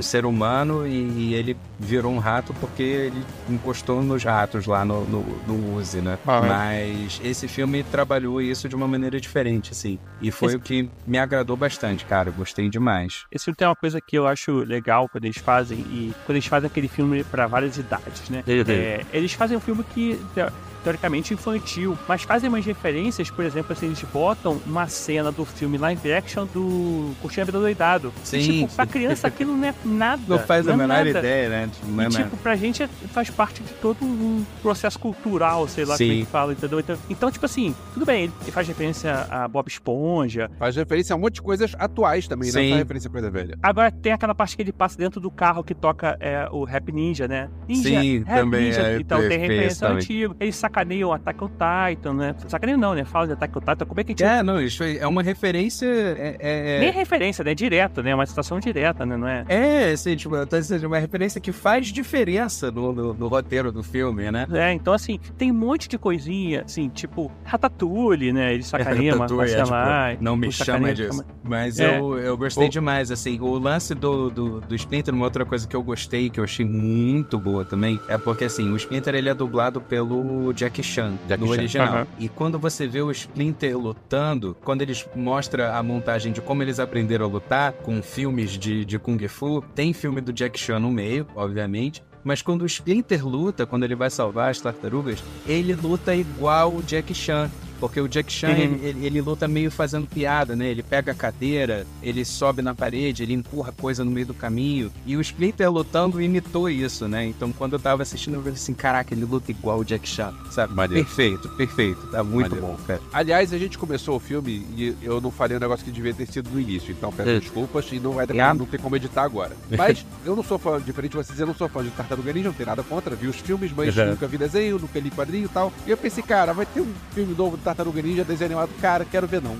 ser humano e, e ele virou um rato porque ele encostou nos ratos lá no, no, no Uzi, né? Ah, é. Mas esse filme trabalhou isso de uma maneira diferente, assim. E foi Esse- o que me agradou bastante, cara. Gostei demais. Esse filme tem uma coisa que eu acho legal quando eles fazem, e quando eles fazem aquele filme pra várias idades, né? É, eles fazem um filme que, teoricamente, infantil, mas fazem umas referências, por exemplo, assim, eles botam uma cena do filme live action do Curtindo a Vida Doidado. E, Sim, tipo, pra sim. criança aquilo não é nada. Não faz a é menor nada. ideia, né? Tipo, não é E, nada. tipo, pra gente é- faz parte de todo um processo cultural, sei lá Sim. como é que fala, entendeu? Então, então, tipo assim, tudo bem, ele faz referência a Bob Esponja. Faz referência a um monte de coisas atuais também, não Sim. só referência a coisa velha. Agora tem aquela parte que ele passa dentro do carro que toca é, o Rap Ninja, né? Ninja, Sim, Rap também Ninja. é Então tem referência antiga. Eles sacaneiam o Attack on Titan, né? Sacaneiam não, né? Fala de Attack on Titan, como é que a gente... É, não, isso é uma referência. É, é, Nem é referência, né? Direto, né? Uma citação direta, né? Não é? é assim, tipo, eu tô dizendo, uma referência que faz diferença no, no, no roteiro do filme, né? É, então assim, tem um monte de coisinha, assim, tipo Ratatouille, né? Ele sacaneia, mas é, sei lá. tipo, não me chama disso. chama- Mas É. eu, eu gostei O- demais, assim. O lance do, do, do Splinter, uma outra coisa que eu gostei, que eu achei muito boa também, é porque, assim, o Splinter, ele é dublado pelo Jack Chan, Jackie no Chan. original. Aham. E quando você vê o Splinter lutando, quando eles mostram a montagem de como eles aprenderam a lutar, com filmes de, de Kung Fu, tem filme do Jack Chan no meio, obviamente. Mas quando o Splinter luta, quando ele vai salvar as tartarugas, ele luta igual o Jack Chan. Porque o Jack Chan, Uhum. ele, ele- ele luta meio fazendo piada, né? Ele pega a cadeira, ele sobe na parede, ele empurra coisa no meio do caminho. E o Splinter lutando imitou isso, né? Então quando eu tava assistindo, eu falei assim, caraca, ele luta igual o Jack Chan, sabe? Maneiro. Perfeito, perfeito. Tá muito Maneiro. bom, cara. Aliás, a gente começou o filme e eu não falei um negócio que devia ter sido no início, então peço É. desculpas e não vai ter, Ah. não tem como editar agora. Mas eu não sou fã, diferente de vocês, eu não sou fã de Tartaruga Ninja, não tenho nada contra, vi os filmes, mas Uhum. nunca vi desenho, nunca li quadrinho e tal. E eu pensei, cara, vai ter um filme novo Tartaruga Ninja, desenho animado, cara, quero ver não.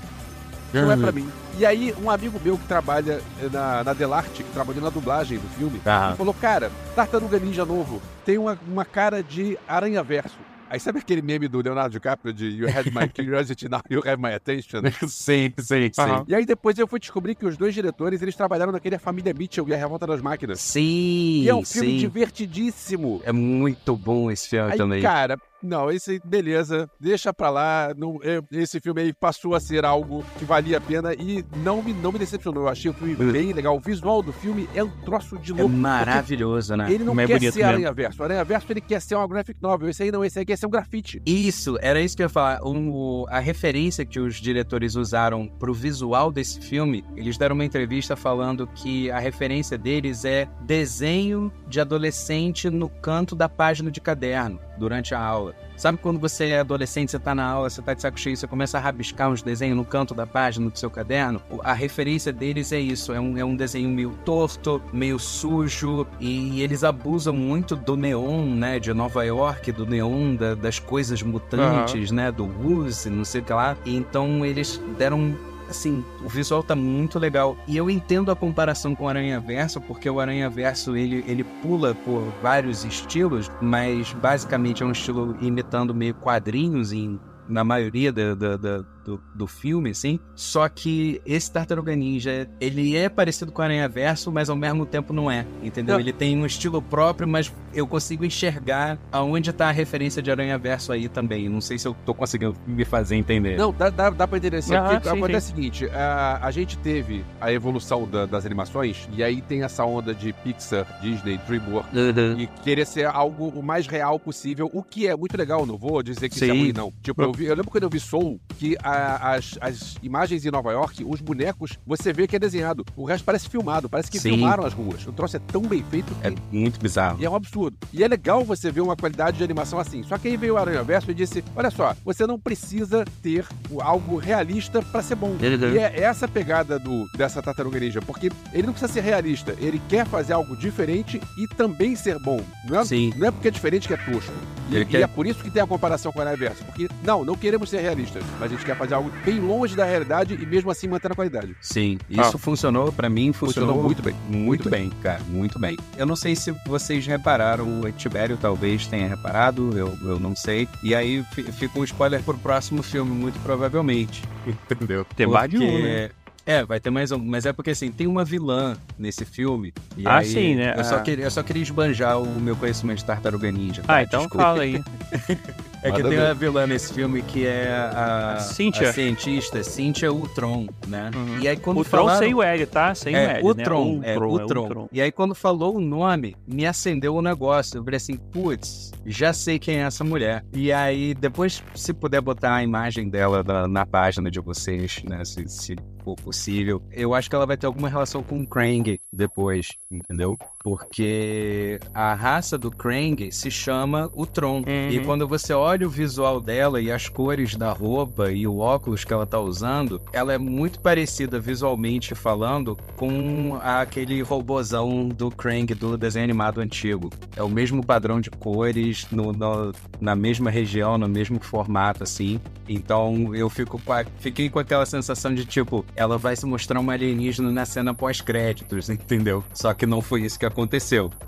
Não é pra mim. E aí, um amigo meu que trabalha na, na Delarte, que trabalhou na dublagem do filme, Ah. falou, cara, Tartaruga Ninja novo tem uma, uma cara de Aranha Verso. Aí sabe aquele meme do Leonardo DiCaprio de You had my curiosity, now you have my attention? sim, sim, sim. Aham. E aí depois eu fui descobrir que os dois diretores, eles trabalharam naquele A Família Mitchell e A Revolta das Máquinas. Sim, E é um filme sim. divertidíssimo. É muito bom esse filme Aí, também. cara, não, esse, beleza, deixa pra lá. Não, é, esse filme aí passou a ser algo que valia a pena e não me, não me decepcionou. Eu achei o filme bem legal. O visual do filme é um troço de É louco. maravilhoso, né? Ele não é quer ser mesmo. Aranha Verso. Aranha Verso ele quer ser uma graphic novel. Esse aí não, esse aí quer ser um grafite. Isso, era isso que eu ia falar. O- a referência que os diretores usaram pro visual desse filme, eles deram uma entrevista falando que a referência deles é desenho de adolescente no canto da página de caderno durante a aula. Sabe quando você é adolescente, você tá na aula, você tá de saco cheio, você começa a rabiscar uns desenhos no canto da página do seu caderno? A referência deles é isso, é um, é um desenho meio torto, meio sujo, e eles abusam muito do neon, né, de Nova York, do neon, da- das coisas mutantes, né, do Woods, não sei o que lá. Então eles deram assim, o visual tá muito legal. E eu entendo a comparação com o Aranha Verso, porque o Aranha Verso ele, ele pula por vários estilos, mas basicamente é um estilo imitando meio quadrinhos em, na maioria da- da- do, do filme, assim. Só que esse Tartaruga Ninja, ele é parecido com o Aranha Verso, mas ao mesmo tempo não é, entendeu? Não. Ele tem um estilo próprio, mas eu consigo enxergar aonde tá a referência de Aranha Verso aí também. Não sei se eu tô conseguindo me fazer entender. Não, dá, dá, dá pra entender assim. Ah, porque sim, acontece o seguinte: a, a gente teve a evolução da- das animações, e aí tem essa onda de Pixar, Disney, DreamWorks. E querer ser algo o mais real possível, o que é muito legal, não vou dizer que isso é Sim. ruim, não. Tipo, eu, vi- eu lembro quando eu vi Soul, que a- as, as imagens em Nova York, os bonecos, você vê que é desenhado. O resto parece filmado, parece que Sim. filmaram as ruas. O troço é tão bem feito que É muito bizarro. e é um absurdo. E é legal você ver uma qualidade de animação assim. Só que aí veio o Aranha Verso e disse: Olha só, você não precisa ter algo realista pra ser bom. E é essa pegada do, dessa tartaruga ninja, porque ele não precisa ser realista, ele quer fazer algo diferente e também ser bom. Não é, Sim. não é porque é diferente que é tosco. E, e quer- é por isso que tem a comparação com o Aranha Verso. Porque, não, não queremos ser realistas, mas a gente quer fazer algo bem longe da realidade e mesmo assim manter a qualidade. Sim, isso funcionou pra mim, funcionou, Funcionou muito bem. Muito, Muito bem, cara, muito bem. Eu não sei se vocês repararam, o Tibério talvez tenha reparado, eu, eu não sei. E aí fi- fica um spoiler pro próximo filme, muito provavelmente. Entendeu? Tem mais de um, né? É, vai ter mais um, mas é porque assim, tem uma vilã nesse filme. E Ah, aí, sim, né? Eu, só Ah. queria, eu só queria esbanjar o meu conhecimento de Tartaruga Ninja. tá? Ah, então Desculpa. fala aí. É que tem ver. uma vilã nesse filme que é a, A Cynthia. a cientista, Cynthia Ultron, né? Uhum. E aí quando O Tron falaram... sem o L, tá? Sem o É, L, o né? Tron, é, Tron, o Tron. E aí, quando falou o nome, me acendeu o negócio. Eu falei assim, putz, já sei quem é essa mulher. E aí, depois, se puder botar a imagem dela na, na página de vocês, né, se, se possível, eu acho que ela vai ter alguma relação com o Krang depois, entendeu? Porque a raça do Krang se chama o Tron. Uhum. E quando você olha o visual dela e as cores da roupa e o óculos que ela tá usando, ela é muito parecida visualmente falando com aquele robozão do Krang do desenho animado antigo. É o mesmo padrão de cores, no, no- na mesma região, no mesmo formato, assim. Então eu fico com a- fiquei com aquela sensação de tipo, ela vai se mostrar uma alienígena na cena pós-créditos, entendeu? Só que não foi isso que aconteceu.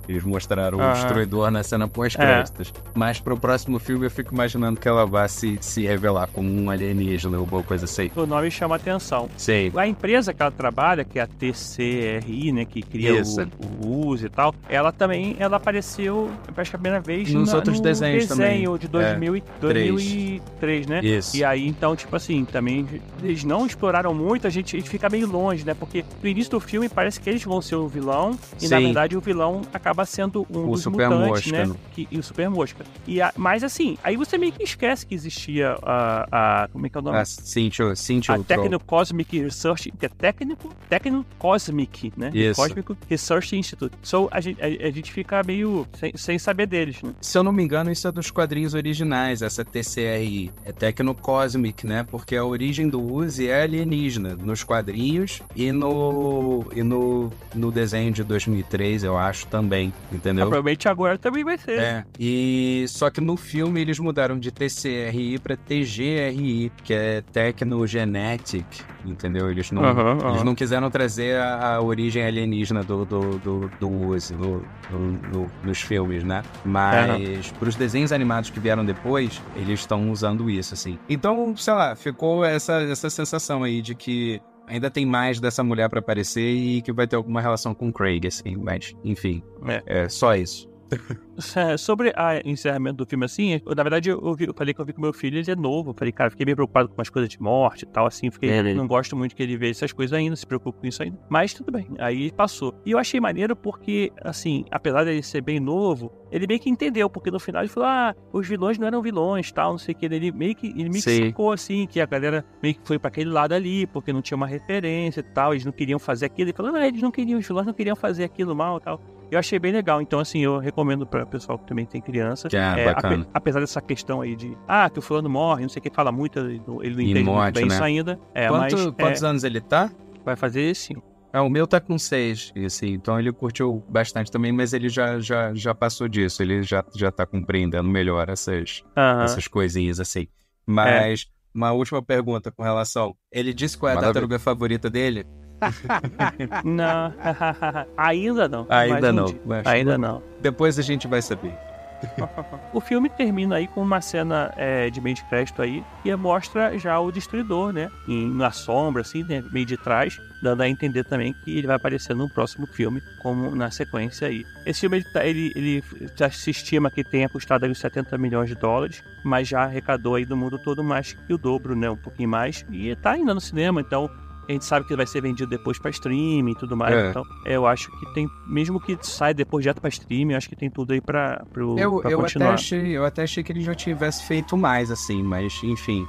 Eles mostraram o Ah. destruidor na cena pós-créditos. Mas pro próximo filme eu fico imaginando que ela vai se, se revelar como um alienígena ou alguma coisa assim. O nome chama atenção. Sei. A empresa que ela trabalha, que é a TCRI, né, que cria Isso. o, o uso e tal, ela também ela apareceu, acho que a primeira vez Nos na- outros no desenhos desenho também. de 2000 e- 2003, né? Isso. E aí, então, tipo assim, também eles não exploraram muito, a gente, a gente fica meio longe, né? Porque no início do filme parece que eles vão ser o vilão, e na Sim. verdade o vilão acaba sendo um O dos Super mutantes, Mosca, né? né? Que, e o Super Mosca. E a- mas assim, aí você meio que esquece que existia a. a como é que é o nome? A Cynthia, Cynthia A. Techno Cosmic Research, que é técnico, Techno Cosmic, né? Isso. Cosmic Research Institute. So, a gente, a, a gente fica meio sem, sem saber deles, né? Se eu não me engano, isso é dos quadrinhos originais, essa TCRI. É Tecnocosmic, né? Porque a origem do Uzi é alienígena nos quadrinhos e no e no, no desenho de 2003, eu acho, também, Ah, entendeu? provavelmente agora também vai ser. É, e só que no filme eles mudaram de TCRI pra TGRI, que é Technogenetic, entendeu? Eles não, Aham, aham. eles não quiseram trazer a, a origem alienígena do, do, do, do Uzi no, no- no- nos filmes, né? Mas pros desenhos animados que vieram depois, eles estão usando isso, assim. Então, sei lá, ficou essa, essa sensação aí de que ainda tem mais dessa mulher pra aparecer e que vai ter alguma relação com o Craig, assim, mas, enfim. É. é só isso. É, Sobre o encerramento do filme, assim, eu, na verdade, eu, eu falei que eu vi com meu filho, ele é novo. Eu falei, cara, fiquei meio preocupado com umas coisas de morte e tal, assim. Fiquei, É, né? não gosto muito que ele veja essas coisas ainda, se preocupe com isso ainda. Mas tudo bem, aí passou. E eu achei maneiro porque, assim, apesar dele ser bem novo, ele meio que entendeu, porque no final ele falou, ah, os vilões não eram vilões, tal, não sei o que. Ele meio que, ele meio que Sim. ficou assim, que a galera meio que foi pra aquele lado ali, porque não tinha uma referência e tal, eles não queriam fazer aquilo. Ele falou, não, eles não queriam, os vilões não queriam fazer aquilo mal e tal. Eu achei bem legal, então assim, eu recomendo pra pessoal que também tem criança. Que é, É, bacana. ape- apesar dessa questão aí de, ah, que o fulano morre, não sei o que, fala muito, ele não, entende muito morte, bem né? isso ainda. É, Quanto- mas quantos é, anos ele tá? vai fazer sim. É, o meu tá com seis, assim, então ele curtiu bastante também, mas ele já, já, já passou disso, ele já, já tá compreendendo melhor essas, essas coisinhas assim. Mas, uma última pergunta com relação. Ele disse qual é a Manda ver. tartaruga favorita dele? Não, ainda não. Ainda um não. mas Ainda não. Depois a gente vai saber. O filme termina aí com uma cena é, de meio de crédito aí, que mostra já o destruidor, né? Em, na sombra, assim, né? meio de trás, dando a entender também que ele vai aparecer no próximo filme, como na sequência aí. Esse filme, ele, tá- ele, ele se estima que tenha custado aí uns 70 milhões de dólares, mas já arrecadou aí do mundo todo mais que o dobro, né? Um pouquinho mais. E tá ainda no cinema, então a gente sabe que vai ser vendido depois pra streaming e tudo mais. É. Então, eu acho que tem, mesmo que saia depois direto pra streaming, eu acho que tem tudo aí pra, pro, Eu, pra eu, até continuar. achei, eu até achei que ele já tivesse feito mais, assim, mas enfim.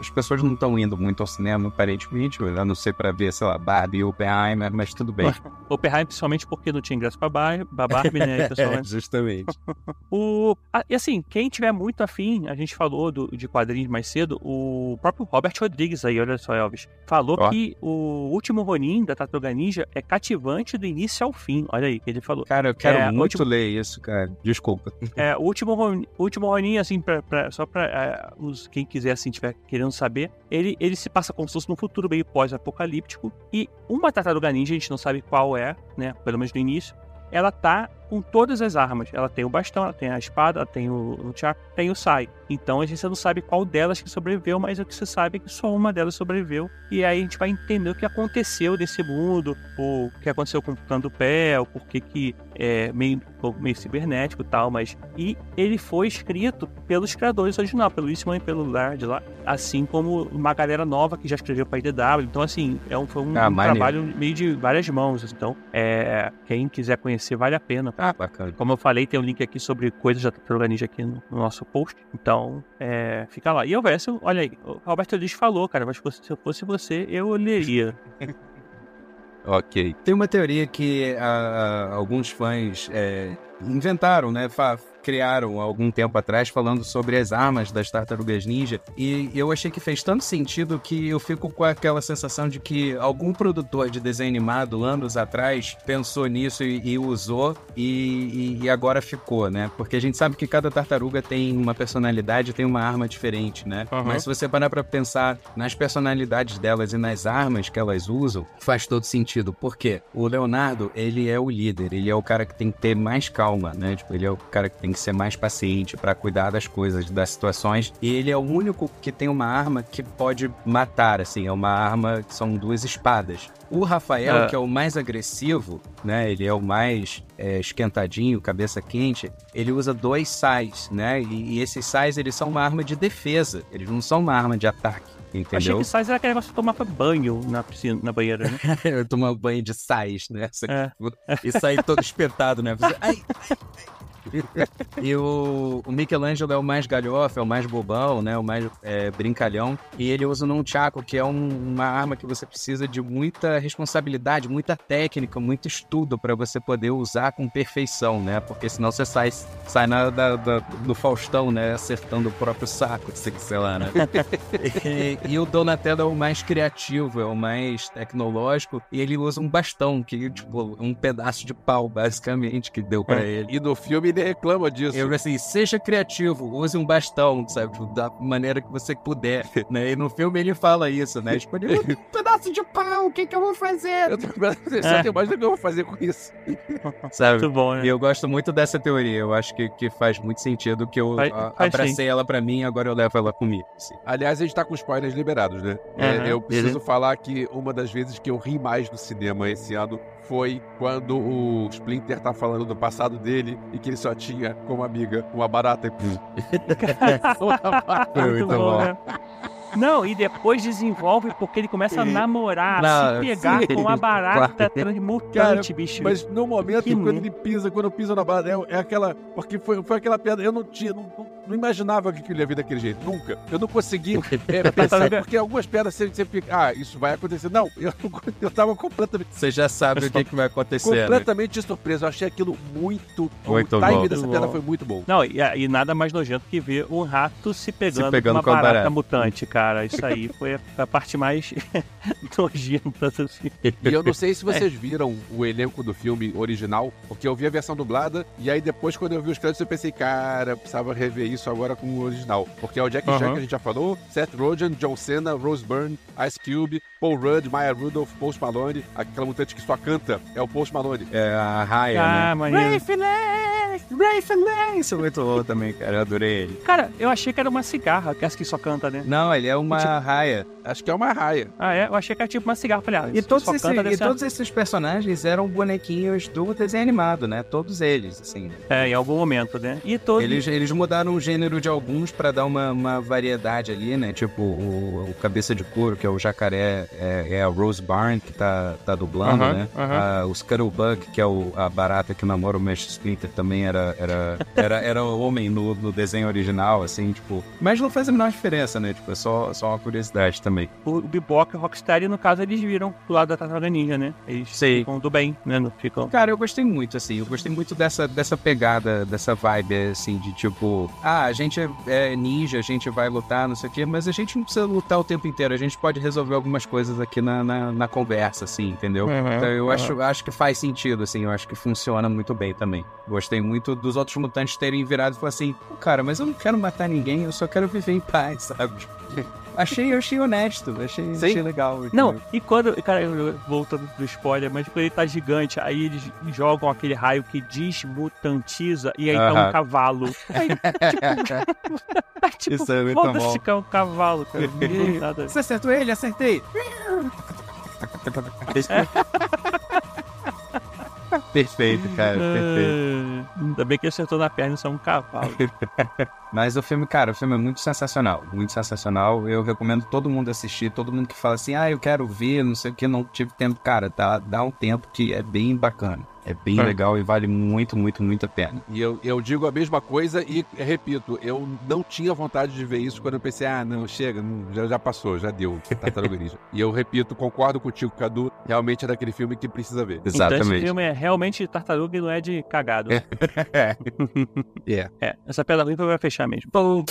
As pessoas não estão indo muito ao cinema, aparentemente, a não ser pra ver, sei lá, Barbie e Oppenheimer, mas tudo bem. Oppenheimer, principalmente porque não tinha ingresso pra, Bar pra Barbie, né? É, justamente. O, ah, e assim, quem tiver muito afim, a gente falou do, de quadrinhos mais cedo, o próprio Robert Rodrigues aí, olha só, Elvis, falou Ó. que o último Ronin da Tartaruga Ninja é cativante do início ao fim. Olha aí, que ele falou. Cara, eu quero É, muito último- ler isso, cara. Desculpa. É, o último, Ronin- último Ronin, assim, pra, pra- só pra é, os, quem quiser, assim, tiver querendo saber, ele, ele se passa como se fosse num futuro meio pós-apocalíptico. E uma tartaruga ninja, a gente não sabe qual é, né? Pelo menos no início. Ela tá com todas as armas. Ela tem o bastão, ela tem a espada, ela tem o, o chakra, tem o sai. Então a gente não sabe qual delas que sobreviveu, mas o que se sabe é que só uma delas sobreviveu. E aí a gente vai entender o que aconteceu nesse mundo, o que aconteceu com o plano do pé, o porquê que é meio, meio cibernético e tal, mas. E ele foi escrito pelos criadores original, pelo Eastman e pelo Lard lá, assim como uma galera nova que já escreveu para IDW. Então, assim, é um, foi um, Ah, um trabalho meio de várias mãos. Então, é, quem quiser conhecer, vale a pena. Ah, bacana. Como eu falei, tem um link aqui sobre coisas da Tartaruga Ninja aqui no, no nosso post. Então, é, fica lá. E o verso, olha aí, o Roberto Liz falou, cara, mas se eu fosse você, eu leria. Ok. Tem uma teoria que ah, alguns fãs é, inventaram, né? Fa- criaram algum tempo atrás falando sobre as armas das tartarugas ninja e eu achei que fez tanto sentido que eu fico com aquela sensação de que algum produtor de desenho animado anos atrás pensou nisso e, e usou e, e- agora ficou, né? Porque a gente sabe que cada tartaruga tem uma personalidade, tem uma arma diferente, né? Aham. Mas se você parar pra pensar nas personalidades delas e nas armas que elas usam, faz todo sentido. Por quê? O Leonardo, ele é o líder, ele é o cara que tem que ter mais calma, né? Tipo, ele é o cara que tem que ser mais paciente pra cuidar das coisas, das situações. E ele é o único que tem uma arma que pode matar, assim, é uma arma que são duas espadas. O Rafael, Ah. que é o mais agressivo, né? Ele é o mais é, esquentadinho, cabeça quente. Ele usa dois sais, né? E, e esses sais, eles são uma arma de defesa. Eles não são uma arma de ataque, Achei entendeu? que sais era aquele negócio de tomar banho na piscina, na banheira, né? Eu tomo banho de sais, né? É. E sair todo espetado, né? Você- Ai, ai. E o, o Michelangelo é o mais galhofa, é o mais bobão, né? O mais é, brincalhão. E ele usa o Nunchaku, que é um- uma arma que você precisa de muita responsabilidade, muita técnica, muito estudo para você poder usar com perfeição, né? Porque senão você sai, sai na, da, da- do Faustão, né? Acertando o próprio saco, sei, sei lá, né? e, e o Donatello é o mais criativo, é o mais tecnológico. E ele usa um bastão, que tipo, um pedaço de pau, basicamente, que deu pra ele. E no filme ele reclama disso. Eu assim, seja criativo, use um bastão, sabe? tipo, Da maneira que você puder, né? E no filme ele fala isso, né? Tipo, ele, um pedaço de pau, o que que eu vou fazer? Eu tô você só tem mais do que eu vou fazer com isso. Sabe? Muito bom, E né? eu gosto muito dessa teoria. Eu acho que, que faz muito sentido que eu Faz- a- faz abracei ela pra mim e agora eu levo ela comigo. assim. Aliás, a gente tá com spoilers liberados, né? É, Aham. eu preciso falar que uma das vezes que eu ri mais no cinema esse ano foi quando o Splinter tá falando do passado dele e que ele só tinha como amiga uma barata. Foi muito bom. né? Não, e depois desenvolve porque ele começa a namorar, Não, se pegar sim. com a barata Claro. transmutante, bicho. Mas no momento, Que quando ele pisa, quando pisa na barata, é, é aquela. Porque foi, foi aquela piada. Eu não tinha. Não, não- não imaginava que aquilo ia vir daquele jeito. Nunca. Eu não consegui é, pensar. Porque algumas piadas você, você fica. Ah, isso vai acontecer. Não, eu, eu tava completamente. Você já sabe o que, que vai acontecer. né? Completamente surpreso. Eu achei aquilo muito bom. Muito o time bom. dessa bom. foi muito bom. Não, e, e nada mais nojento que ver um rato se pegando, pegando com com uma a barata, barata. mutante, cara. Isso aí foi a, a parte mais nojenta do filme. E eu não sei se vocês viram o elenco do filme original, porque eu vi a versão dublada, e aí depois, quando eu vi os créditos, eu pensei, cara, precisava rever isso agora com o original. Porque é o Jack Chan, Aham. que a gente já falou, Seth Rogen, John Cena, Rose Byrne, Ice Cube, Paul Rudd, Maya Rudolph, Post Malone, aquela mutante que só canta, é o Post Malone. É a Raya, Ah, né? Ray Finlay! Isso é muito bom também, cara. Eu adorei ele. Cara, eu achei que era uma cigarra, que essa que só canta, né? Não, ele é uma Tipo- Raya. Acho que é uma raia. Ah, é? Eu achei que era tipo uma cigarra. Falei, ah, E, isso todos, só esse- e todos esses personagens eram bonequinhos do desenho animado, né? Todos eles, assim. É, em algum momento, né? E todos... Eles, eles mudaram o gênero de alguns pra dar uma, uma variedade ali, né? Tipo, o, o Cabeça de Couro, que é o jacaré, é, é a Rose Byrne, que tá, tá dublando, Aham, né? aham. Ah, o Scuttlebug, que é o, a barata que namora o Mestre Splinter, também era, era, era, era o homem no, no desenho original, assim, tipo... Mas não faz a menor diferença, né? Tipo, é só, só uma curiosidade também. O Bebop e o Rocksteady, no caso, eles viram pro lado da Tartaruga Ninja, né? Eles Sei. ficam do bem, né? Ficam... Cara, eu gostei muito, assim, eu gostei muito dessa, dessa pegada, dessa vibe, assim, de tipo, ah, a gente é, é ninja, a gente vai lutar, não sei o quê, mas a gente não precisa lutar o tempo inteiro, a gente pode resolver algumas coisas aqui na, na, na conversa, assim, entendeu? Uhum, Então eu uhum. acho, acho que faz sentido, assim, eu acho que funciona muito bem também. Gostei muito dos outros mutantes terem virado e falar assim, "Pô, cara, mas eu não quero matar ninguém, eu só quero viver em paz, sabe? Achei, eu achei honesto, achei, achei legal. Não, entendeu? e quando. Cara, voltando do spoiler, mas quando ele tá gigante, aí eles jogam aquele raio que desmutantiza e aí tá Aham. um cavalo. Aí, tipo, tipo, Isso é muito foda-se bom. que é um cavalo, cara. Nada. Você acertou ele? Acertei! Perfeito, cara, perfeito. Ah, Ainda bem que acertou na perna, isso é um cavalo. Mas o filme, cara, o filme é muito sensacional. Muito sensacional. Eu recomendo todo mundo assistir. Todo mundo que fala assim, ah, eu quero ver, não sei o que, não tive tempo. Cara, dá, dá um tempo que é bem bacana. É bem É. legal e vale muito, muito, muito a pena. E eu, eu digo a mesma coisa e repito, eu não tinha vontade de ver isso quando eu pensei, ah, não, chega, não, já, já passou, já deu, Tartaruga Ninja. e eu repito, concordo contigo, Cadu, realmente é daquele filme que precisa ver. Então esse filme é realmente tartaruga e não é de cagado. É. É. É, essa pedra limpa vai fechar mesmo. E o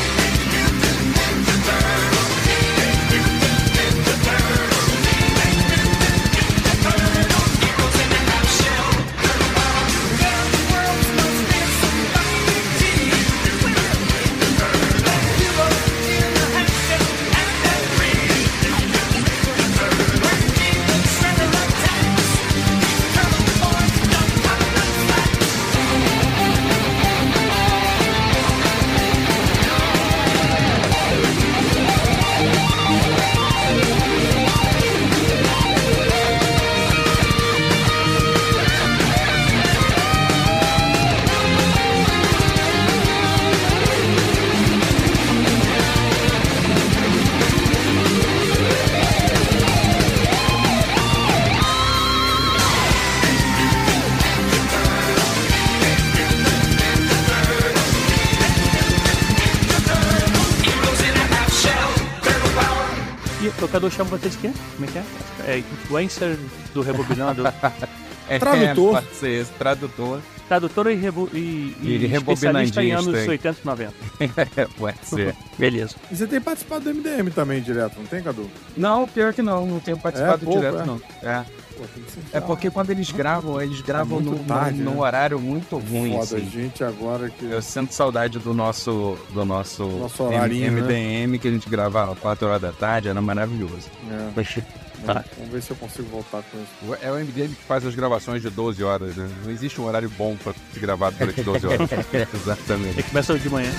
tocador chama você de quê? Como é que é? É influencer do Rebobinando. É, Tradutor. pode ser esse, tradutor. Tradutor e, rebu e, E e especialista em anos hein? 80 e 90. pode ser. Beleza. E você tem participado do MDM também direto, não tem, Cadu? Não, pior que não, não tenho participado É, pouco, direto, é? não. É. Pô, ser É porque quando eles gravam, eles gravam muito num, tarde, num né? horário muito ruim, Foda, assim. gente, agora que. Eu sinto saudade do nosso, do nosso, Nosso horarinho, né? MDM que a gente gravava 4 horas da tarde, era maravilhoso. É. Tá. Vamos ver se eu consigo voltar com isso. É o MDM que faz as gravações de 12 horas, né? Não existe um horário bom pra se gravar durante 12 horas. Exatamente. Ele começa de manhã.